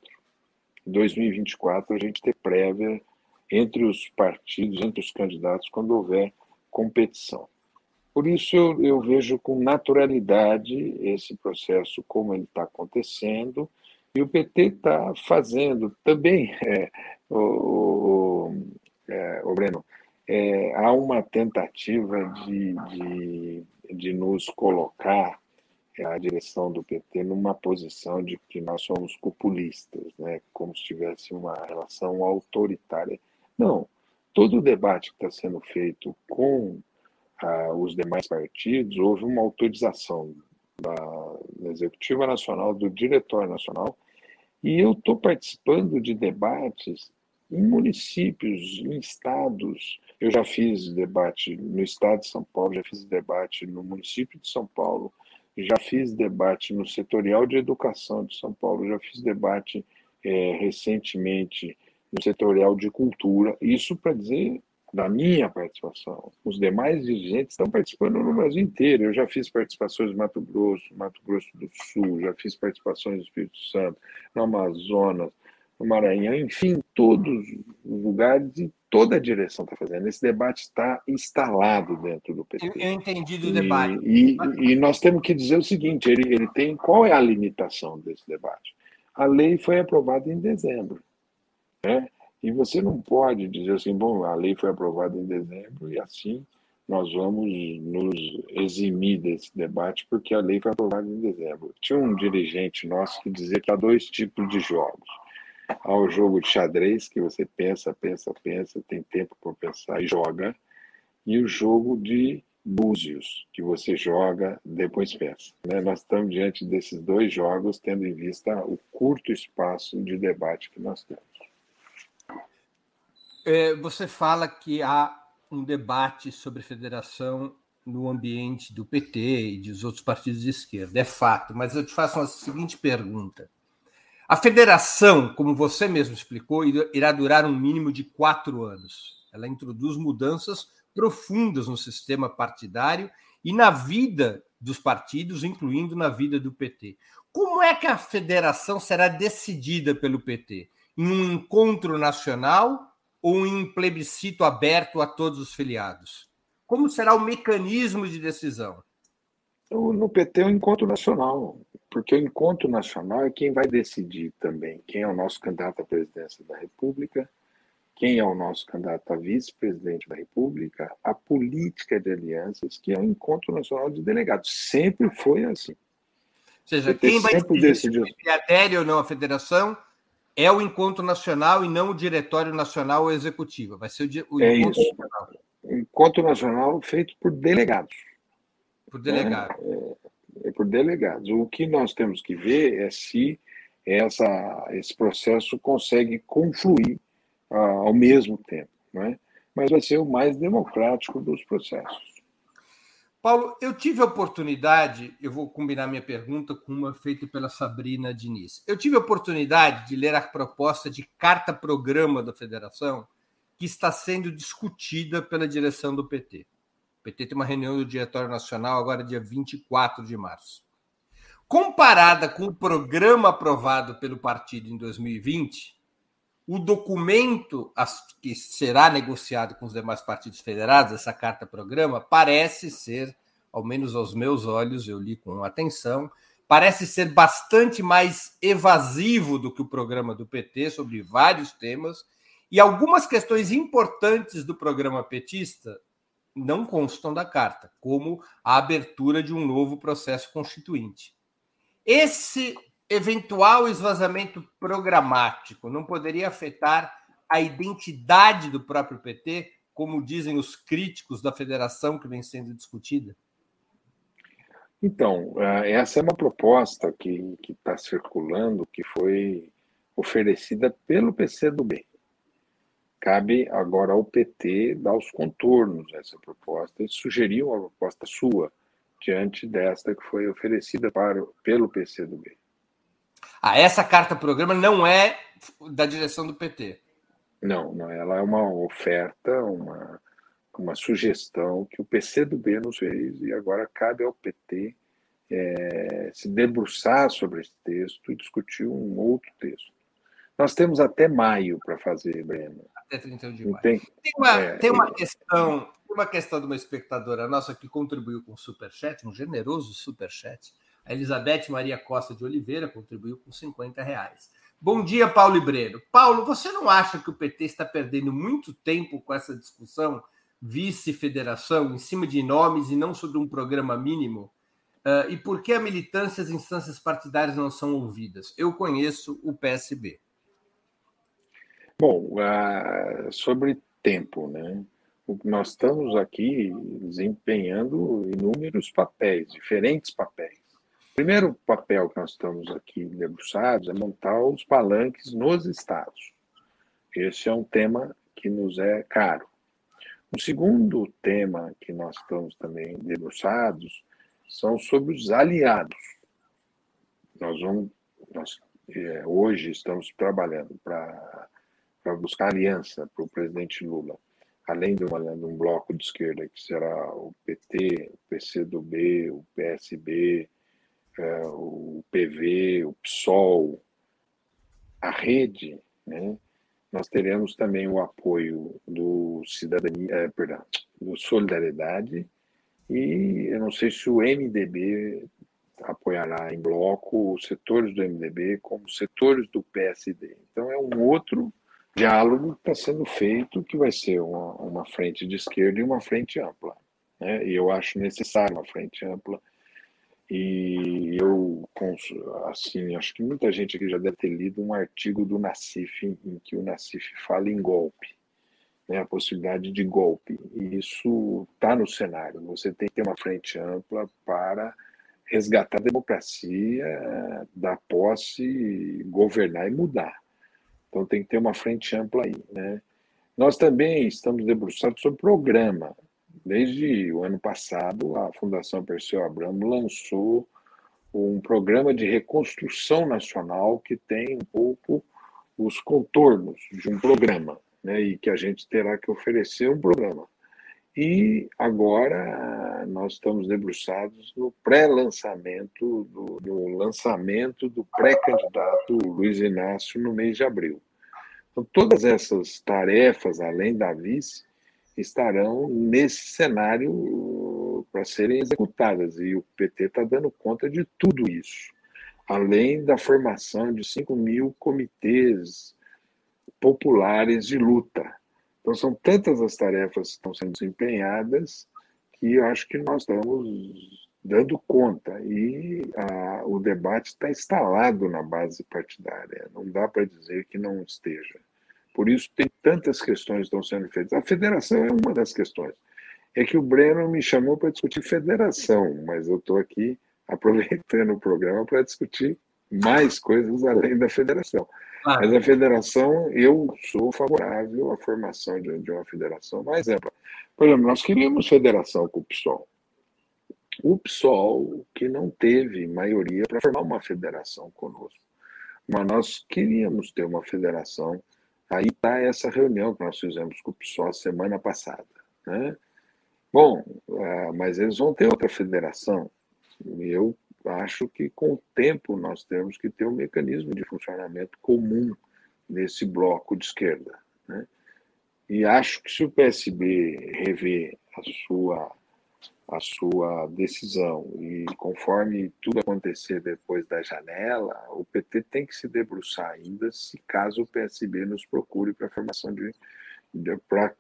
Em 2024, a gente ter prévia entre os partidos, entre os candidatos, quando houver competição. Por isso, eu, eu vejo com naturalidade esse processo, como ele está acontecendo, e o PT está fazendo também, é, o, o, é, o Breno, é, há uma tentativa de, de, de nos colocar a direção do PT numa posição de que nós somos populistas, né? como se tivesse uma relação autoritária. Não, todo o debate que está sendo feito com ah, os demais partidos, houve uma autorização da, da Executiva Nacional, do Diretório Nacional, e eu estou participando de debates em municípios, em estados. Eu já fiz debate no estado de São Paulo, já fiz debate no município de São Paulo, já fiz debate no setorial de educação de São Paulo, já fiz debate é, recentemente no setorial de cultura. Isso para dizer da minha participação. Os demais dirigentes estão participando no Brasil inteiro. Eu já fiz participações no Mato Grosso, Mato Grosso do Sul, já fiz participações no Espírito Santo, no Amazonas, no Maranhão, enfim, todos os lugares e toda a direção está fazendo. Esse debate está instalado dentro do PT. Eu, entendi do debate. E, e, e, nós temos que dizer o seguinte: ele, ele tem qual é a limitação desse debate? A lei foi aprovada em dezembro. Né? E você não pode dizer assim, bom, a lei foi aprovada em dezembro e assim nós vamos nos eximir desse debate porque a lei foi aprovada em dezembro. Tinha um dirigente nosso que dizia que há dois tipos de jogos. Há o jogo de xadrez, que você pensa, pensa, pensa, tem tempo para pensar e joga, e o jogo de búzios, que você joga, depois pensa. Né? Nós estamos diante desses dois jogos, tendo em vista o curto espaço de debate que nós temos. É, você fala que há um debate sobre federação no ambiente do PT e dos outros partidos de esquerda. É fato, mas eu te faço a seguinte pergunta. A federação, como você mesmo explicou, irá durar um mínimo de quatro anos. Ela introduz mudanças profundas no sistema partidário e na vida dos partidos, incluindo na vida do PT. Como é que a federação será decidida pelo PT? Em um encontro nacional ou em um plebiscito aberto a todos os filiados? Como será o mecanismo de decisão? No PT é um encontro nacional, porque o encontro nacional é quem vai decidir também quem é o nosso candidato à presidência da República, quem é o nosso candidato a vice-presidente da República, a política de alianças, que é um encontro nacional de delegados. Sempre foi assim. Ou seja, quem vai decidir se adere ou não à federação é o encontro nacional e não o diretório nacional ou executivo. Vai ser o, o é encontro isso. nacional. Encontro nacional feito por delegados. Por delegados. É, é, por delegados. O que nós temos que ver é se essa, esse processo consegue confluir uh, ao mesmo tempo. Né? Mas vai ser o mais democrático dos processos. Paulo, eu tive a oportunidade, eu vou combinar minha pergunta com uma feita pela Sabrina Diniz. Eu tive a oportunidade de ler a proposta de carta-programa da federação que está sendo discutida pela direção do PT. O PT tem uma reunião do Diretório Nacional agora, dia 24 de março. Comparada com o programa aprovado pelo partido em 2020, o documento que será negociado com os demais partidos federados, essa carta-programa, parece ser, ao menos aos meus olhos, eu li com atenção, parece ser bastante mais evasivo do que o programa do PT sobre vários temas, e algumas questões importantes do programa petista não constam da carta, como a abertura de um novo processo constituinte. Esse eventual esvazamento programático não poderia afetar a identidade do próprio PT, como dizem os críticos da federação que vem sendo discutida? Então, eh, essa é uma proposta que está circulando, que foi oferecida pelo PCdoB. Cabe agora ao PT dar os contornos a essa proposta e sugerir uma proposta sua diante desta que foi oferecida para, pelo PCdoB. Ah, essa carta-programa não é da direção do PT. Não, não, ela é uma oferta, uma, uma sugestão que o PCdoB nos fez e agora cabe ao PT é, se debruçar sobre esse texto e discutir um outro texto. Nós temos até maio para fazer, Breno. Até 31 de maio. Tem, tem uma, é, tem uma questão, uma questão de uma espectadora nossa que contribuiu com o Superchat, um generoso Superchat, a Elizabeth Maria Costa de Oliveira contribuiu com 50 reais. Bom dia, Paulo Ibreiro. Paulo, você não acha que o PT está perdendo muito tempo com essa discussão vice-federação em cima de nomes e não sobre um programa mínimo? Uh, e por que a militância e as instâncias partidárias não são ouvidas? Eu conheço o PSB. Bom, uh, sobre tempo, né? Nós estamos aqui desempenhando inúmeros papéis, diferentes papéis primeiro papel que nós estamos aqui debruçados é montar os palanques nos estados. Esse é um tema que nos é caro. O segundo tema que nós estamos também debruçados são sobre os aliados. Nós vamos, nós, é, hoje estamos trabalhando para buscar aliança para o presidente Lula. além de, uma, de, um bloco de esquerda que será o PT, o PCdoB, o PSB, é, o PV, o PSOL, a rede, né? nós teremos também o apoio do cidadania, é, perdão, do Solidariedade e eu não sei se o MDB apoiará em bloco os setores do MDB como setores do PSD. Então é um outro diálogo que está sendo feito que vai ser uma, uma frente de esquerda e uma frente ampla. Né? E eu acho necessário uma frente ampla e eu, assim, acho que muita gente aqui já deve ter lido um artigo do Nassif, em que o Nassif fala em golpe, né, a possibilidade de golpe. E isso está no cenário. Você tem que ter uma frente ampla para resgatar a democracia, dar posse, governar e mudar. Então tem que ter uma frente ampla aí. Né? Nós também estamos debruçados sobre programa. Desde o ano passado, a Fundação Perseu Abramo lançou um programa de reconstrução nacional que tem um pouco os contornos de um programa, né, e que a gente terá que oferecer um programa. E agora nós estamos debruçados no pré-lançamento, do, do, lançamento do pré-candidato Luiz Inácio no mês de abril. Então, todas essas tarefas, além da vice, estarão nesse cenário para serem executadas. E o PT está dando conta de tudo isso, além da formação de 5 mil comitês populares de luta. Então, são tantas as tarefas que estão sendo desempenhadas que eu acho que nós estamos dando conta. E a, o debate está instalado na base partidária, não dá para dizer que não esteja. Por isso tem tantas questões que estão sendo feitas. A federação é uma das questões. É que o Breno me chamou para discutir federação, mas eu estou aqui aproveitando o programa para discutir mais coisas além da federação. Ah. Mas a federação, eu sou favorável à formação de, de, uma federação mais ampla. Por exemplo, nós queríamos federação com o PSOL. O PSOL, que não teve maioria para formar uma federação conosco. Mas nós queríamos ter uma federação Aí está essa reunião que nós fizemos com o PSOL semana passada. Né? Bom, uh, mas eles vão ter outra federação. Eu acho que com o tempo nós temos que ter um mecanismo de funcionamento comum nesse bloco de esquerda. Né? E acho que se o PSB rever a sua a sua decisão e conforme tudo acontecer depois da janela, o PT tem que se debruçar ainda se caso o PSB nos procure para a formação de, de para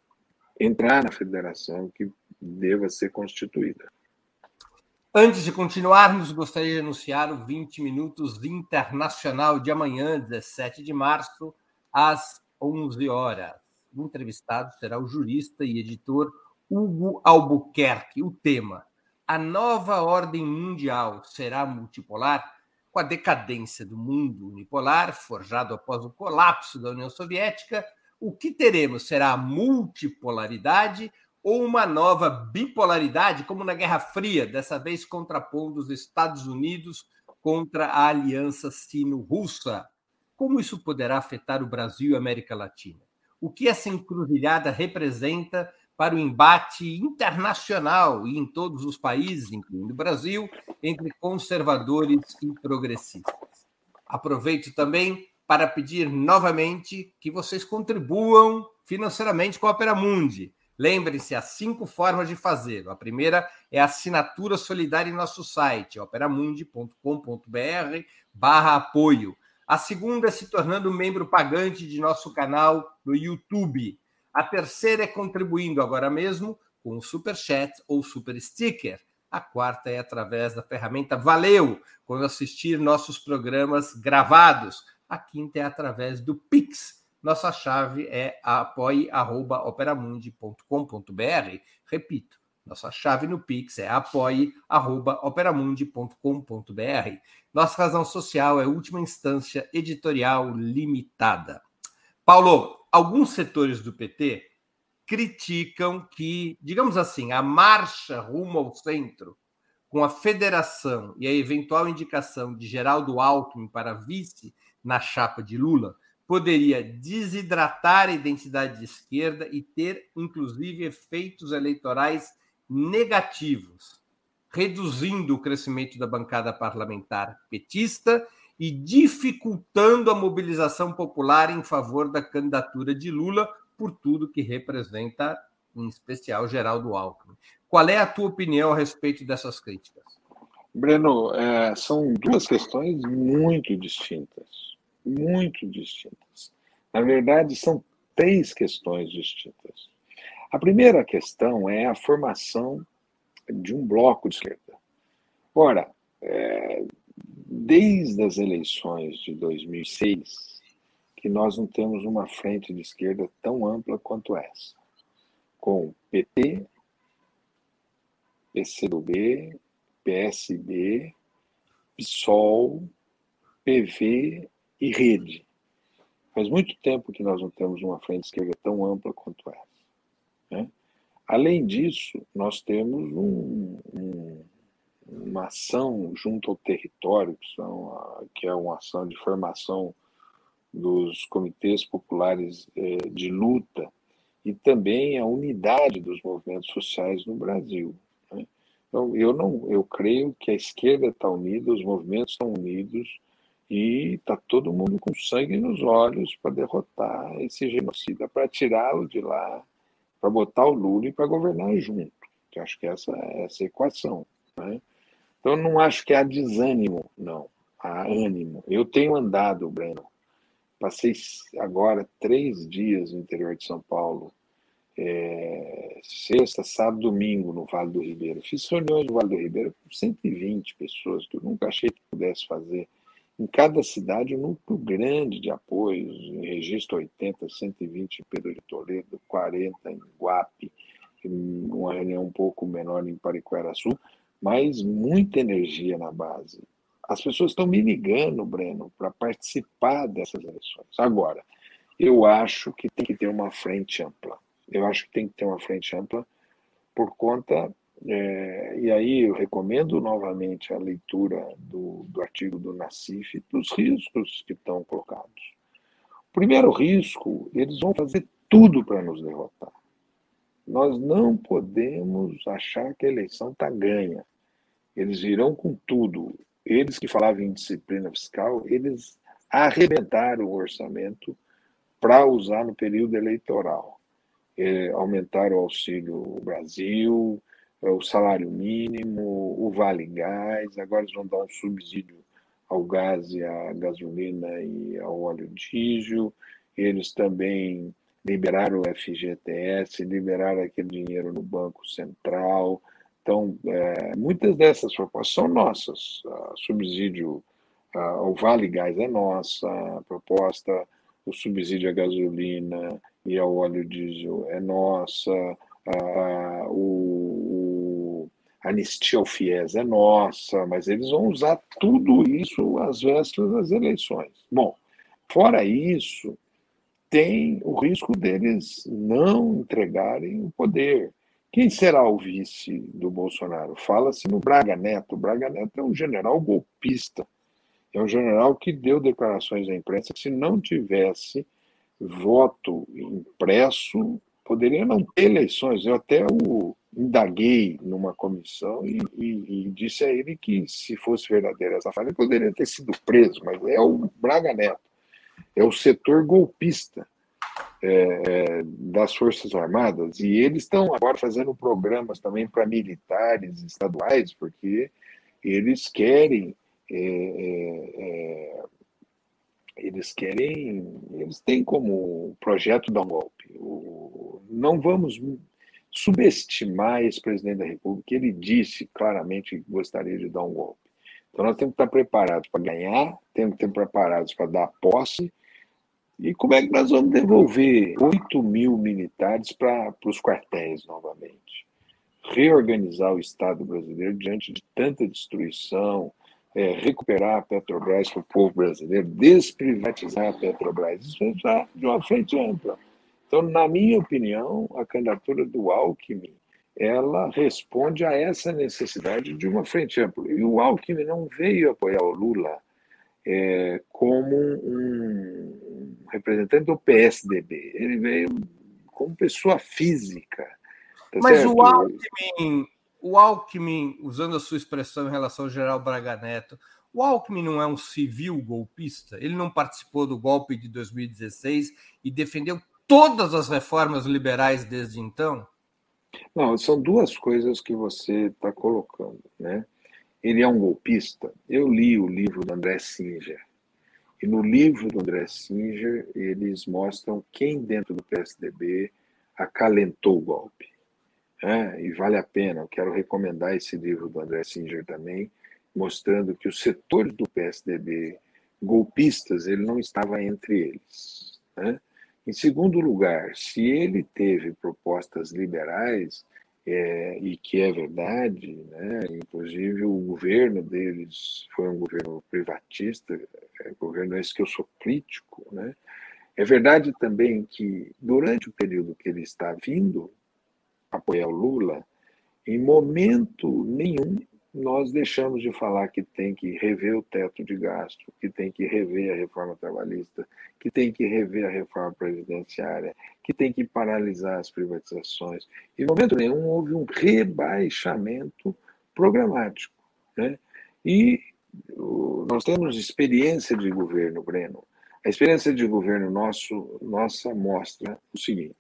entrar na federação que deva ser constituída. Antes de continuarmos, gostaria de anunciar o 20 Minutos Internacional de amanhã, 17 de março, às 11 horas. O entrevistado será o jurista e editor Hugo Albuquerque. O tema: A nova ordem mundial será multipolar? Com a decadência do mundo unipolar, forjado após o colapso da União Soviética, o que teremos será a multipolaridade ou uma nova bipolaridade, como na Guerra Fria, dessa vez contrapondo os Estados Unidos contra a aliança sino-russa? Como isso poderá afetar o Brasil e a América Latina? O que essa encruzilhada representa para o embate internacional e em todos os países, incluindo o Brasil, entre conservadores e progressistas. Aproveito também para pedir novamente que vocês contribuam financeiramente com a Opera Mundi. Lembre-se, há cinco formas de fazer. A primeira é a assinatura solidária em nosso site, operamundi.com.br barra apoio. A segunda é se tornando membro pagante de nosso canal no YouTube. A terceira é contribuindo agora mesmo com o Super Chat ou Super Sticker. A quarta é através da ferramenta Valeu, quando assistir nossos programas gravados. A quinta é através do Pix. Nossa chave é apoie.operamundi.com.br. Repito, nossa chave no Pix é apoie.operamundi.com.br. Nossa razão social é última instância editorial limitada. Paulo, alguns setores do PT criticam que, digamos assim, a marcha rumo ao centro, com a federação e a eventual indicação de Geraldo Alckmin para vice na chapa de Lula, poderia desidratar a identidade de esquerda e ter, inclusive, efeitos eleitorais negativos, reduzindo o crescimento da bancada parlamentar petista e dificultando a mobilização popular em favor da candidatura de Lula, por tudo que representa, em especial, Geraldo Alckmin. Qual é a tua opinião a respeito dessas críticas? Breno, é, são duas questões muito distintas, muito distintas. Na verdade, são três questões distintas. A primeira questão é a formação de um bloco de esquerda. Ora, é, desde as eleições de 2006, que nós não temos uma frente de esquerda tão ampla quanto essa, com PT, PCdoB, PSB, PSOL, PV e Rede. Faz muito tempo que nós não temos uma frente esquerda tão ampla quanto essa. Né? Além disso, nós temos um, um, uma ação junto ao território, que, são, que é uma ação de formação dos comitês populares eh, de luta e também a unidade dos movimentos sociais no Brasil. Né? Então, eu não, eu creio que a esquerda está unida, os movimentos estão unidos e está todo mundo com sangue nos olhos para derrotar esse genocida, para tirá-lo de lá para botar o Lula e para governar junto. Eu acho que essa é essa equação. Né? Então, não acho que há desânimo, não. Há ânimo. Eu tenho andado, Breno. Passei agora três dias no interior de São Paulo, é, sexta, sábado, domingo, no Vale do Ribeiro. Fiz reuniões no Vale do Ribeiro com 120 pessoas, que eu nunca achei que pudesse fazer. Em cada cidade, um núcleo grande de apoios, em registro 80, 120 em Pedro de Toledo, 40 em Guape, uma reunião um pouco menor em Pariquera-Sul, mas muita energia na base. As pessoas estão me ligando, Breno, para participar dessas eleições. Agora, eu acho que tem que ter uma frente ampla. Eu acho que tem que ter uma frente ampla por conta é, e aí eu recomendo novamente a leitura do, do artigo do Nassif dos riscos que estão colocados. O primeiro risco, eles vão fazer tudo para nos derrotar. Nós não podemos achar que a eleição está ganha. Eles virão com tudo. Eles que falavam em disciplina fiscal, eles arrebentaram o orçamento para usar no período eleitoral. É, aumentaram o Auxílio Brasil, o salário mínimo, o Vale Gás, agora eles vão dar um subsídio ao gás e à gasolina e ao óleo diesel. Eles também liberaram o FGTS, liberaram aquele dinheiro no Banco Central. Então, é, muitas dessas propostas são nossas. O subsídio ao Vale Gás é nossa, a proposta, o subsídio à gasolina e ao óleo diesel é nossa, o anistia ao FIES é nossa, mas eles vão usar tudo isso às vésperas das eleições. Bom, fora isso, tem o risco deles não entregarem o poder. Quem será o vice do Bolsonaro? Fala-se no Braga Neto. O Braga Neto é um general golpista. É um general que deu declarações à imprensa que, se não tivesse voto impresso, poderia não ter eleições. Eu até o indaguei numa comissão e, e, e, disse a ele que, se fosse verdadeira essa falha, poderia ter sido preso, mas é o Braga Neto, é o setor golpista é, das Forças Armadas, e eles estão agora fazendo programas também para militares estaduais, porque eles querem. É, é, é eles querem, eles têm como projeto dar um golpe. O, não vamos subestimar esse presidente da República. Ele disse claramente que gostaria de dar um golpe. Então nós temos que estar preparados para ganhar, temos que estar preparados para dar posse. E como é que nós vamos devolver 8 mil militares para os quartéis novamente? Reorganizar o Estado brasileiro diante de tanta destruição, é, recuperar a Petrobras para o povo brasileiro, desprivatizar a Petrobras. Isso é já de uma frente ampla. Então, na minha opinião, a candidatura do Alckmin ela responde a essa necessidade de uma frente ampla. E o Alckmin não veio apoiar o Lula é, como um representante do PSDB, ele veio como pessoa física. Tá Mas certo? o Alckmin, o Alckmin, usando a sua expressão em relação ao general Braga Neto, o Alckmin não é um civil golpista? Ele não participou do golpe de 2016 e defendeu todas as reformas liberais desde então? Não, são duas coisas que você está colocando. Né? Ele é um golpista. Eu li o livro do André Singer. E no livro do André Singer, eles mostram quem dentro do PSDB acalentou o golpe. É, e vale a pena, eu quero recomendar esse livro do André Singer também, mostrando que os setores do PSDB golpistas, ele não estava entre eles. Né? Em segundo lugar, se ele teve propostas liberais, é, e que é verdade, né? inclusive o governo deles foi um governo privatista, é, governo esse que eu sou crítico, né? É verdade também que durante o período que ele está vindo apoiar o Lula, em momento nenhum nós deixamos de falar que tem que rever o teto de gasto, que tem que rever a reforma trabalhista, que tem que rever a reforma previdenciária, que tem que paralisar as privatizações. Em momento nenhum houve um rebaixamento programático. Né? E nós temos experiência de governo, Breno. A experiência de governo nosso, nossa mostra o seguinte: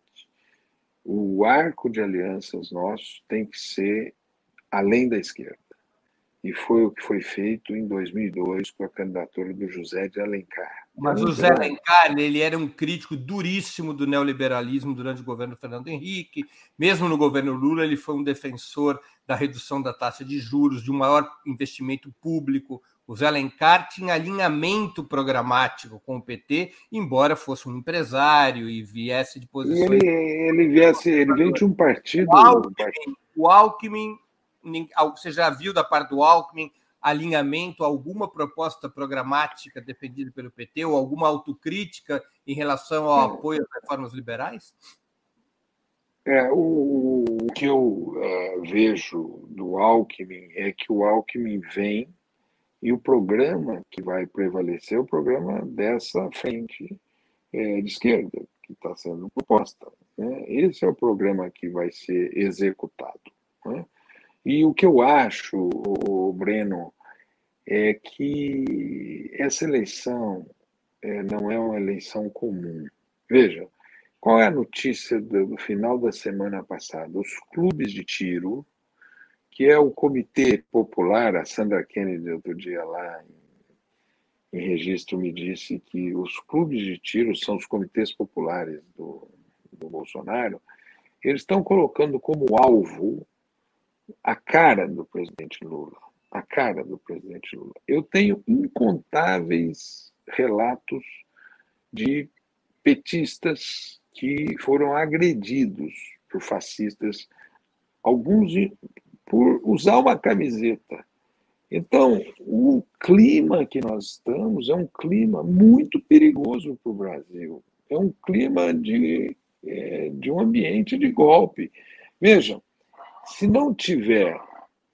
o arco de alianças nosso tem que ser além da esquerda. E foi o que foi feito em 2002 com a candidatura do José de Alencar. Mas o José Alencar, ele era um crítico duríssimo do neoliberalismo durante o governo Fernando Henrique. Mesmo no governo Lula, ele foi um defensor da redução da taxa de juros, de um maior investimento público. O Zé Alencar tinha alinhamento programático com o PT, embora fosse um empresário e viesse de posições. Ele, ele viesse, ele veio de um partido. O Alckmin, o Alckmin você já viu da parte do Alckmin alinhamento, alguma proposta programática defendida pelo PT ou alguma autocrítica em relação ao apoio às reformas liberais? É, o, o que eu uh, vejo do Alckmin é que o Alckmin vem e o programa que vai prevalecer é o programa dessa frente é, de esquerda que está sendo proposta. Né? Esse é o programa que vai ser executado. Né? E o que eu acho, o Breno, é que essa eleição é, não é uma eleição comum. Veja, qual é a notícia do, do, final da semana passada? Os clubes de tiro, que é o Comitê Popular, a Sandra Kennedy, outro dia lá em, em registro, me disse que os clubes de tiro são os comitês populares do, do Bolsonaro, eles estão colocando como alvo a cara do presidente Lula, a cara do presidente Lula. Eu tenho incontáveis relatos de petistas que foram agredidos por fascistas, alguns por usar uma camiseta. Então, o clima que nós estamos é um clima muito perigoso para o Brasil. É um clima de, é, de um ambiente de golpe. Vejam, se não tiver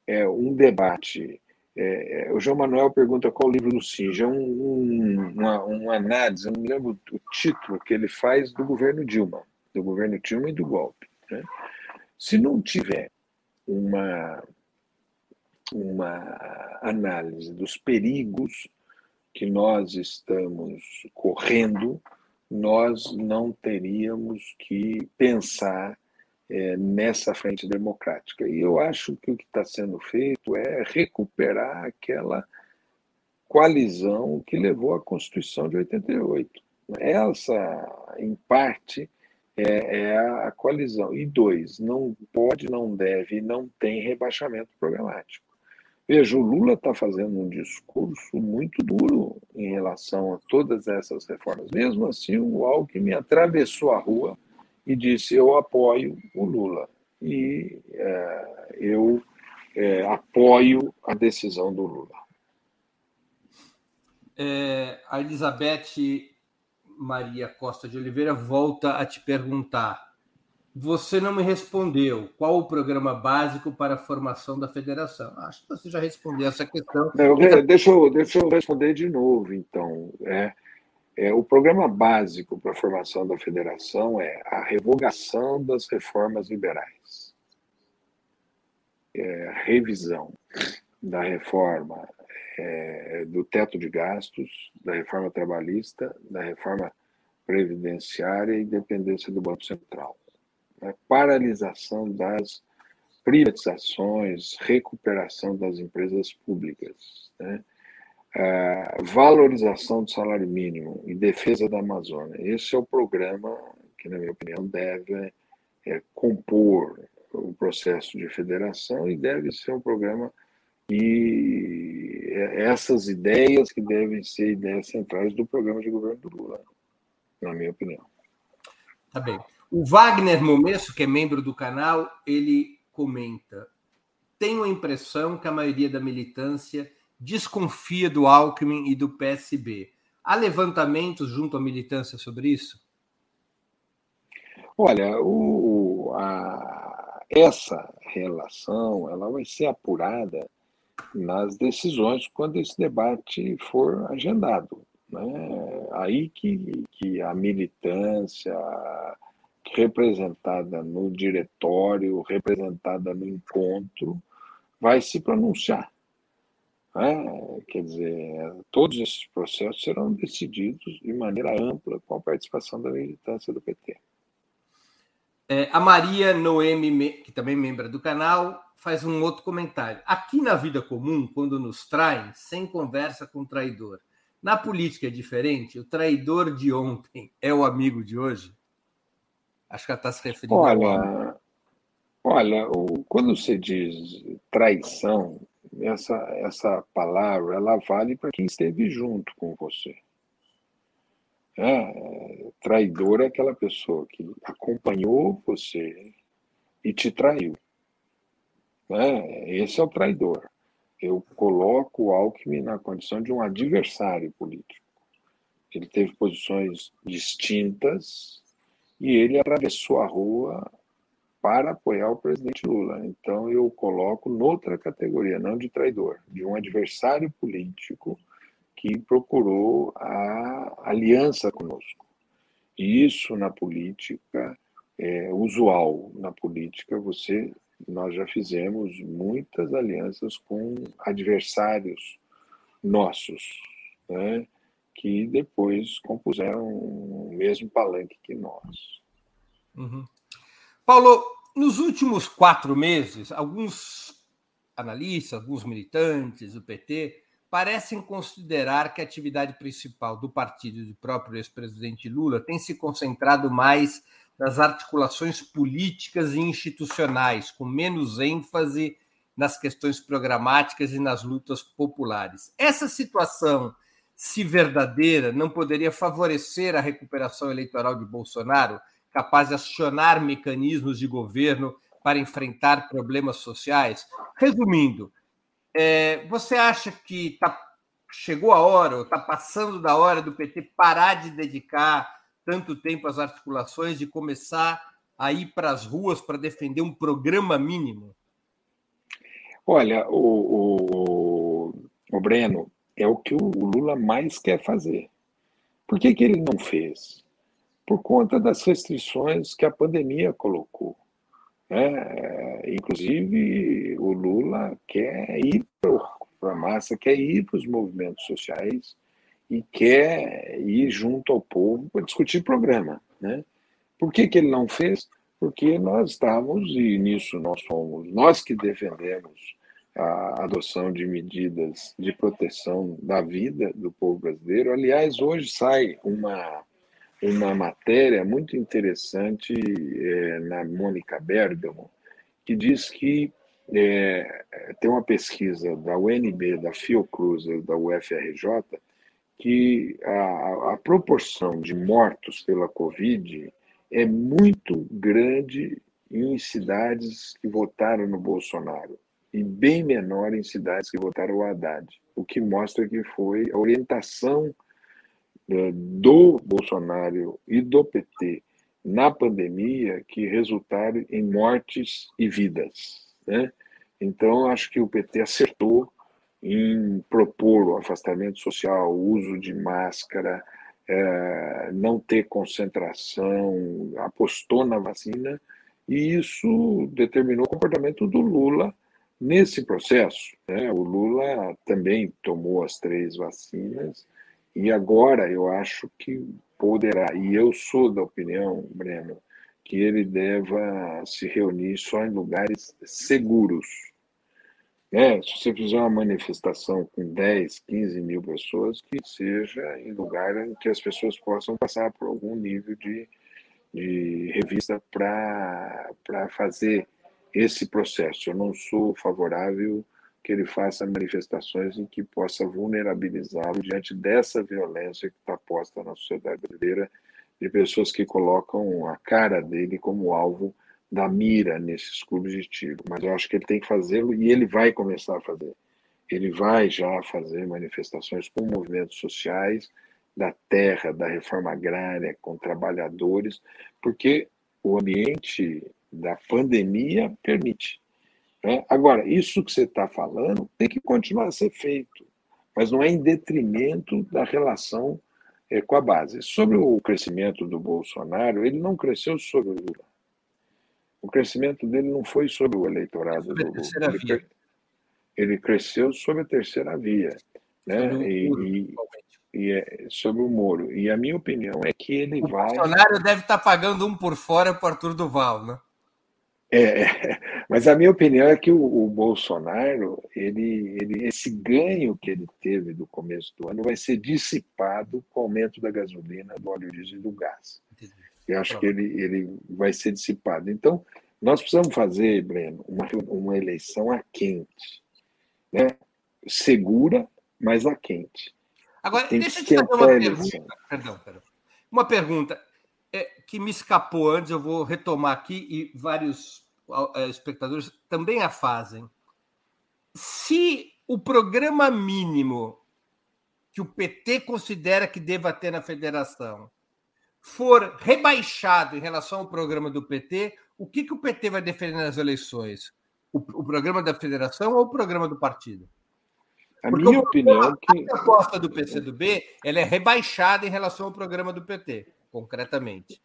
é, um debate, é, é, o João Manuel pergunta qual o livro do Sinja, é um, um, uma, uma análise, eu não lembro o título que ele faz do governo Dilma, do governo Dilma e do golpe. Né? Se não tiver uma, uma análise dos perigos que nós estamos correndo, nós não teríamos que pensar é, nessa frente democrática. E eu acho que o que está sendo feito é recuperar aquela coalizão que levou à Constituição de 88. Essa, em parte, é, é a coalizão. E dois, não pode, não deve, não tem rebaixamento programático. Veja, o Lula está fazendo um discurso muito duro em relação a todas essas reformas. Mesmo assim, o Alckmin atravessou a rua e disse: Eu apoio o Lula e é, eu é, apoio a decisão do Lula. É, a Elizabeth Maria Costa de Oliveira volta a te perguntar. Você não me respondeu. Qual o programa básico para a formação da federação? Acho que você já respondeu essa questão. Não, deixa, eu, deixa eu responder de novo, então. É, É, o programa básico para a formação da federação é a revogação das reformas liberais, é, revisão da reforma é, do teto de gastos, da reforma trabalhista, da reforma previdenciária e independência do Banco Central. Né? Paralisação das privatizações, recuperação das empresas públicas. Né? É, valorização do salário mínimo e defesa da Amazônia. Esse é o programa que, na minha opinião, deve é, compor o processo de federação e deve ser um programa e é, essas ideias que devem ser ideias centrais do programa de governo do Lula, na minha opinião. Tá bem. O Wagner Momesso, que é membro do canal, ele comenta: tenho a impressão que a maioria da militância desconfia do Alckmin e do PSB. Há levantamentos junto à militância sobre isso? Olha, o, a, essa relação ela vai ser apurada nas decisões quando esse debate for agendado. Né? Aí que, que a militância representada no diretório, representada no encontro, vai se pronunciar. Né? Quer dizer, todos esses processos serão decididos de maneira ampla com a participação da militância do PT. É, a Maria Noemi, que também é membro do canal, faz um outro comentário. Aqui na vida comum, quando nos traem, sem conversa com o traidor. Na política é diferente? O traidor de ontem é o amigo de hoje? Acho que ela está se referindo olha, Olha, o, quando você diz traição, essa, essa palavra ela vale para quem esteve junto com você. É, traidor é aquela pessoa que acompanhou você e te traiu. É, esse é o traidor. Eu coloco o Alckmin na condição de um adversário político. Ele teve posições distintas e ele atravessou a rua para apoiar o presidente Lula. Então eu coloco noutra categoria, não de traidor, de um adversário político que procurou a aliança conosco. E isso na política é usual. Na política você nós já fizemos muitas alianças com adversários nossos, né, que depois compuseram o mesmo palanque que nós. Uhum. Paulo, nos últimos quatro meses, alguns analistas, alguns militantes do PT parecem considerar que a atividade principal do partido do próprio ex-presidente Lula tem se concentrado mais nas articulações políticas e institucionais, com menos ênfase nas questões programáticas e nas lutas populares. Essa situação, se verdadeira, não poderia favorecer a recuperação eleitoral de Bolsonaro, capaz de acionar mecanismos de governo para enfrentar problemas sociais? Resumindo, é, você acha que tá, chegou a hora, ou está passando da hora do PT parar de dedicar tanto tempo as articulações de começar a ir para as ruas para defender um programa mínimo? Olha, o, o, o Breno, é o que o Lula mais quer fazer. Por que, que ele não fez? Por conta das restrições que a pandemia colocou. É, inclusive, o Lula quer ir para a massa, quer ir para os movimentos sociais e quer ir junto ao povo para discutir programa. Né? Por que, que ele não fez? Porque nós estávamos, e nisso nós fomos, nós que defendemos a adoção de medidas de proteção da vida do povo brasileiro. Aliás, hoje sai uma, uma matéria muito interessante é, na Mônica Bergamo, que diz que é, tem uma pesquisa da UNB, da Fiocruz, da UFRJ, que a, a proporção de mortos pela Covid é muito grande em cidades que votaram no Bolsonaro e bem menor em cidades que votaram o Haddad, o que mostra que foi a orientação é, do Bolsonaro e do PT na pandemia que resultaram em mortes e vidas. Né? Então, acho que o PT acertou em propor o afastamento social, o uso de máscara, é, não ter concentração, apostou na vacina, e isso determinou o comportamento do Lula nesse processo. Né? O Lula também tomou as três vacinas, e agora eu acho que poderá, e eu sou da opinião, Breno, que ele deva se reunir só em lugares seguros. É, se você fizer uma manifestação com 10, 15 mil pessoas, que seja em lugar em que as pessoas possam passar por algum nível de, de revista para fazer esse processo. Eu não sou favorável que ele faça manifestações em que possa vulnerabilizá-lo diante dessa violência que está posta na sociedade brasileira de pessoas que colocam a cara dele como alvo da mira nesses clubes de tiro. Mas eu acho que ele tem que fazê-lo e ele vai começar a fazer. Ele vai já fazer manifestações com movimentos sociais da terra, da reforma agrária, com trabalhadores, porque o ambiente da pandemia permite. Né? Agora, isso que você está falando tem que continuar a ser feito, mas não é em detrimento da relação é, com a base. Sobre o crescimento do Bolsonaro, ele não cresceu sobre o Lula. O crescimento dele não foi sobre o eleitorado do Lula. Ele, ele, cresceu sobre a terceira via. Né? E, e, e é, sobre o Moro. E a minha opinião é que ele o vai. O Bolsonaro deve estar pagando um por fora para o Arthur Duval, né? É, mas a minha opinião é que o, o, Bolsonaro, ele, ele, esse ganho que ele teve do começo do ano vai ser dissipado com o aumento da gasolina, do óleo diesel e do gás. Eu acho que ele, ele vai ser dissipado. Então, nós precisamos fazer, Breno, uma, uma eleição a quente, né? segura, mas a quente. Agora, deixa eu te fazer uma pergunta. Perdão, perdão. Uma pergunta é, que me escapou antes, eu vou retomar aqui e vários é, espectadores também a fazem. Se o programa mínimo que o PT considera que deva ter na federação for rebaixado em relação ao programa do PT, o que, que o PT vai defender nas eleições? O, o programa da federação ou o programa do partido? A Porque minha opinião é que a proposta do PCdoB ela é rebaixada em relação ao programa do PT concretamente?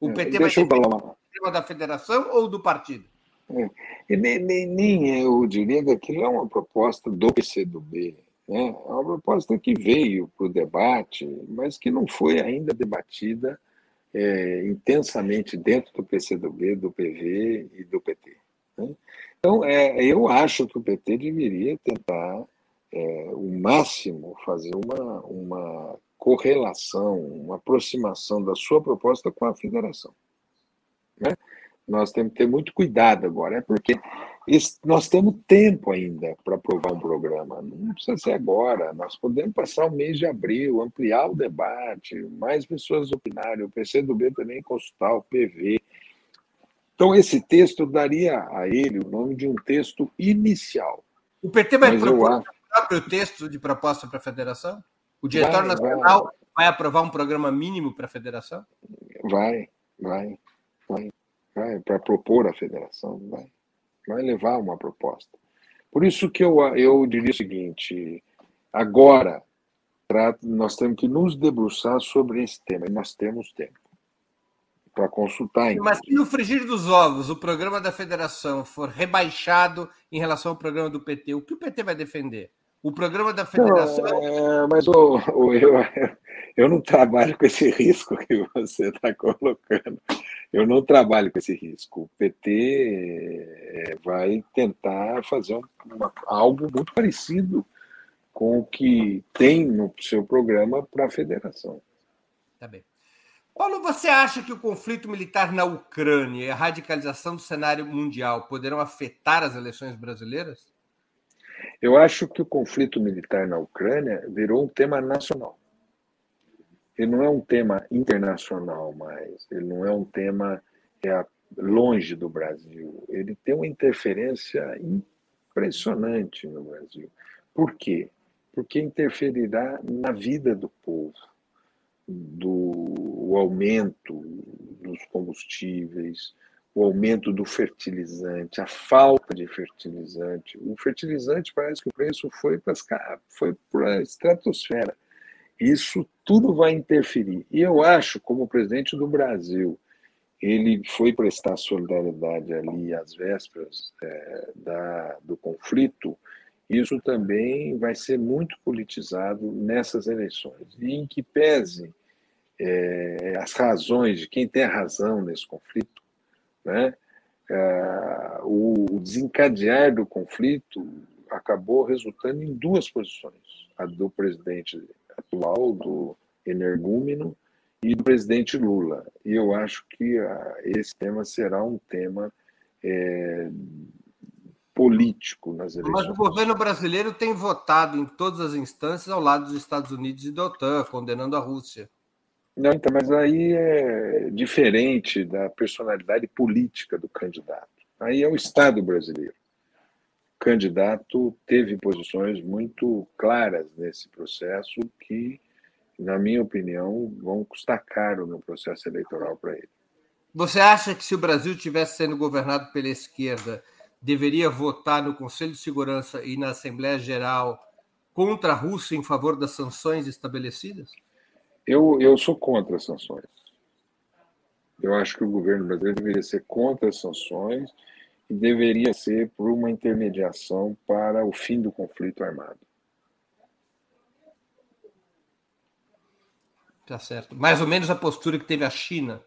O PT é, vai ter problema da federação ou do partido? É. Nem, nem, nem, eu diria que aquilo é uma proposta do PCdoB. Né? É uma proposta que veio para o debate, mas que não foi ainda debatida é, intensamente dentro do PCdoB, do PV e do PT. Né? Então, é, eu acho que o PT deveria tentar, é, o máximo, fazer uma, uma correlação, uma aproximação da sua proposta com a federação. Né? Nós temos que ter muito cuidado agora, é porque nós temos tempo ainda para aprovar um programa. Não precisa ser agora. Nós podemos passar o mês de abril, ampliar o debate, mais pessoas opinarem, o PCdoB também consultar o PV. Então, esse texto daria a ele o nome de um texto inicial. O PT vai propor o próprio texto de proposta para a federação? O diretório vai, nacional vai. vai aprovar um programa mínimo para a federação? Vai, vai, vai, vai para propor à federação, vai, vai levar uma proposta. Por isso que eu, eu diria o seguinte: agora nós temos que nos debruçar sobre esse tema, e nós temos tempo para consultar. Mas se no frigir dos ovos o programa da federação for rebaixado em relação ao programa do PT, o que o PT vai defender? O programa da federação. Não, é, mas o, o, eu, eu não trabalho com esse risco que você está colocando. Eu não trabalho com esse risco. O PT é, vai tentar fazer uma, algo muito parecido com o que tem no seu programa para a federação. Tá bem. Paulo, você acha que o conflito militar na Ucrânia e a radicalização do cenário mundial poderão afetar as eleições brasileiras? Eu acho que o conflito militar na Ucrânia virou um tema nacional. Ele não é um tema internacional mais, ele não é um tema é, longe do Brasil. Ele tem uma interferência impressionante no Brasil. Por quê? Porque interferirá na vida do povo, do aumento dos combustíveis, o aumento do fertilizante, a falta de fertilizante. O fertilizante parece que o preço foi para foi a estratosfera. Isso tudo vai interferir. E eu acho, como presidente do Brasil, ele foi prestar solidariedade ali às vésperas é, da, do conflito, isso também vai ser muito politizado nessas eleições. E em que pese é, as razões de quem tem a razão nesse conflito, né? É, o desencadear do conflito acabou resultando em duas posições: a do presidente atual, do energúmeno, e do presidente Lula. E eu acho que ah, esse tema será um tema é, político nas eleições. Mas o governo brasileiro tem votado em todas as instâncias ao lado dos Estados Unidos e da OTAN, condenando a Rússia. Não, então, mas aí é diferente da personalidade política do candidato. Aí é o Estado brasileiro. Candidato teve posições muito claras nesse processo que na minha opinião, vão custar caro no processo eleitoral para ele. Você acha que se o Brasil tivesse sendo governado pela esquerda, deveria votar no Conselho de Segurança e na Assembleia Geral contra a Rússia em favor das sanções estabelecidas? Eu, eu sou contra as sanções. Eu acho que o governo brasileiro deveria ser contra as sanções e deveria ser por uma intermediação para o fim do conflito armado. Tá certo. Mais ou menos a postura que teve a China.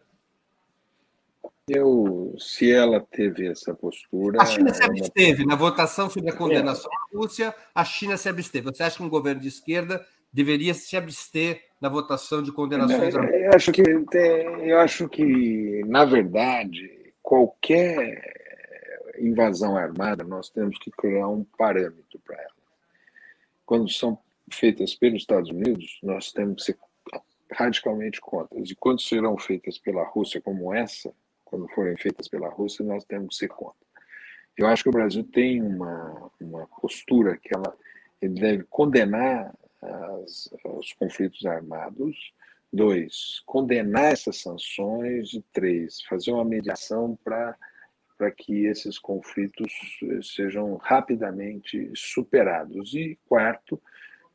Eu, se ela teve essa postura. A China se absteve. Na votação sobre a condenação é. Rússia, a China se absteve. Você acha que um governo de esquerda deveria se abster na votação de condenações? Eu, eu acho que, eu acho que, na verdade, qualquer invasão armada, nós temos que criar um parâmetro para ela. Quando são feitas pelos Estados Unidos, nós temos que ser radicalmente contra. E quando serão feitas pela Rússia como essa, quando forem feitas pela Rússia, nós temos que ser contra. Eu acho que o Brasil tem uma, uma postura que ela ele deve condenar as, os conflitos armados, dois, condenar essas sanções, e três, fazer uma mediação para para que esses conflitos sejam rapidamente superados. E quarto,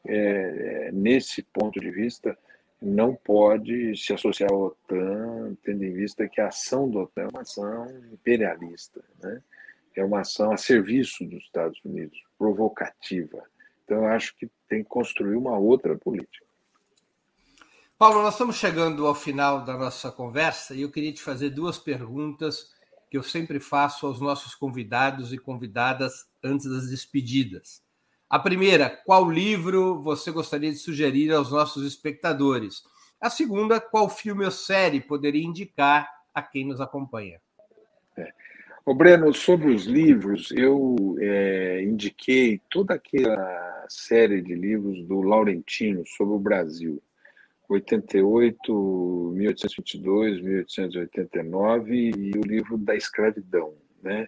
é, nesse ponto de vista, não pode se associar à OTAN, tendo em vista que a ação da OTAN é uma ação imperialista, né? é uma ação a serviço dos Estados Unidos, provocativa. Então, eu acho que tem que construir uma outra política. Paulo, nós estamos chegando ao final da nossa conversa e eu queria te fazer duas perguntas que eu sempre faço aos nossos convidados e convidadas antes das despedidas. A primeira, qual livro você gostaria de sugerir aos nossos espectadores? A segunda, qual filme ou série poderia indicar a quem nos acompanha? É. Breno, sobre os livros, eu é, indiquei toda aquela série de livros do Laurentino sobre o Brasil. 88, 1822, 1889 e o livro da escravidão, né?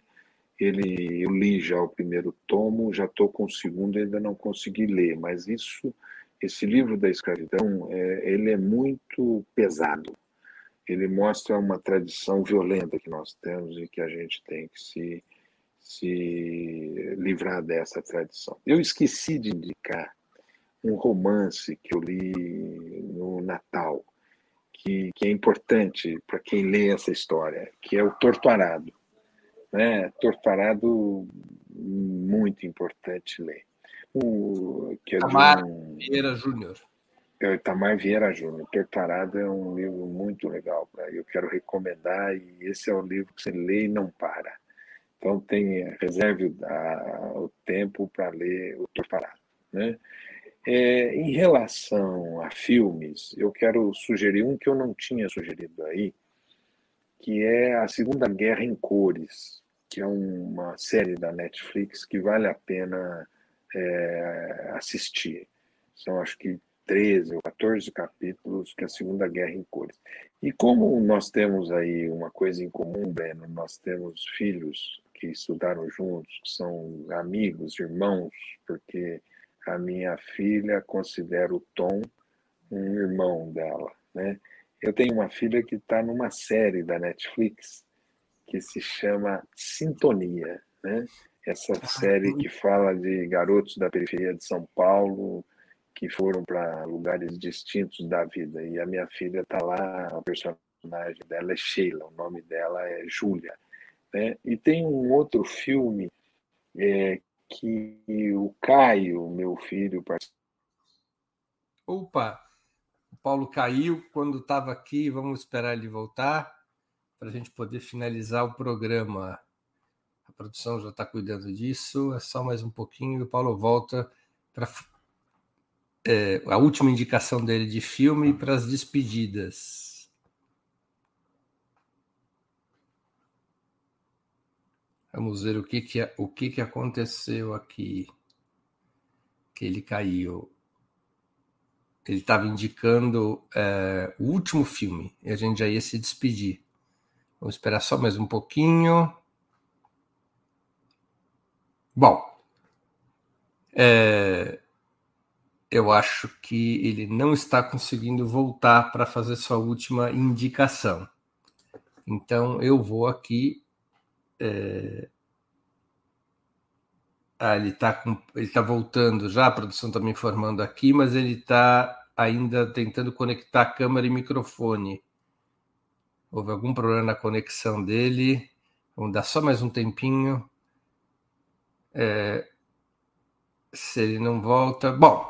ele eu li já o primeiro tomo, já estou com o segundo, ainda não consegui ler, mas isso, esse livro da escravidão, é, ele é muito pesado. Ele mostra uma tradição violenta que nós temos e que a gente tem que se, se livrar dessa tradição. Eu esqueci de indicar um romance que eu li no Natal, que, que é importante para quem lê essa história, que é o Torturado né, Torturado, muito importante ler. O, que é Itamar um, Vieira Júnior. É o Itamar Vieira Júnior. Torturado é um livro muito legal, pra, eu quero recomendar, e esse é o livro que você lê e não para. Então, tem, reserve a, o tempo para ler o Torturado. Né? É, em relação a filmes, eu quero sugerir um que eu não tinha sugerido aí, que é a Segunda Guerra em Cores, que é uma série da Netflix que vale a pena é, assistir. São acho que 13 ou 14 capítulos que é a Segunda Guerra em Cores. E como nós temos aí uma coisa em comum, Breno, nós temos filhos que estudaram juntos, que são amigos, irmãos, porque a minha filha considera o Tom um irmão dela, né? Eu tenho uma filha que está numa série da Netflix que se chama Sintonia, né? Essa ah, série que fala de garotos da periferia de São Paulo que foram para lugares distintos da vida. E a minha filha está lá, a personagem dela é Sheila, o nome dela é Júlia. Né? E tem um outro filme é, que o Caio, meu filho, Opa! O Paulo caiu quando estava aqui, vamos esperar ele voltar para a gente poder finalizar o programa. A produção já está cuidando disso, é só mais um pouquinho e o Paulo volta para é, a última indicação dele de filme para as despedidas. Vamos ver o que, que, o que, que aconteceu aqui. Que ele caiu. Ele estava indicando é, o último filme e a gente já ia se despedir. Vamos esperar só mais um pouquinho. Bom, é, eu acho que ele não está conseguindo voltar para fazer sua última indicação. Então eu vou aqui. É... Ah, ele está tá voltando já, a produção está me informando aqui, mas ele está ainda tentando conectar câmera e microfone. Houve algum problema na conexão dele. Vamos dar só mais um tempinho. É... Se ele não volta. Bom,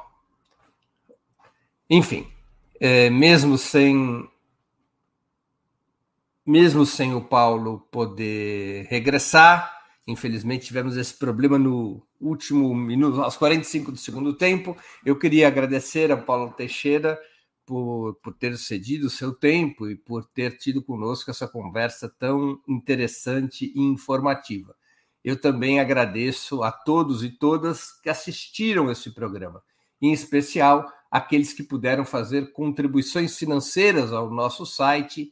enfim, é, mesmo sem mesmo sem o Paulo poder regressar, infelizmente tivemos esse problema no último minuto, aos 45 do segundo tempo. Eu queria agradecer ao Paulo Teixeira por, por ter cedido o seu tempo e por ter tido conosco essa conversa tão interessante e informativa. Eu também agradeço a todos e todas que assistiram esse programa, em especial aqueles que puderam fazer contribuições financeiras ao nosso site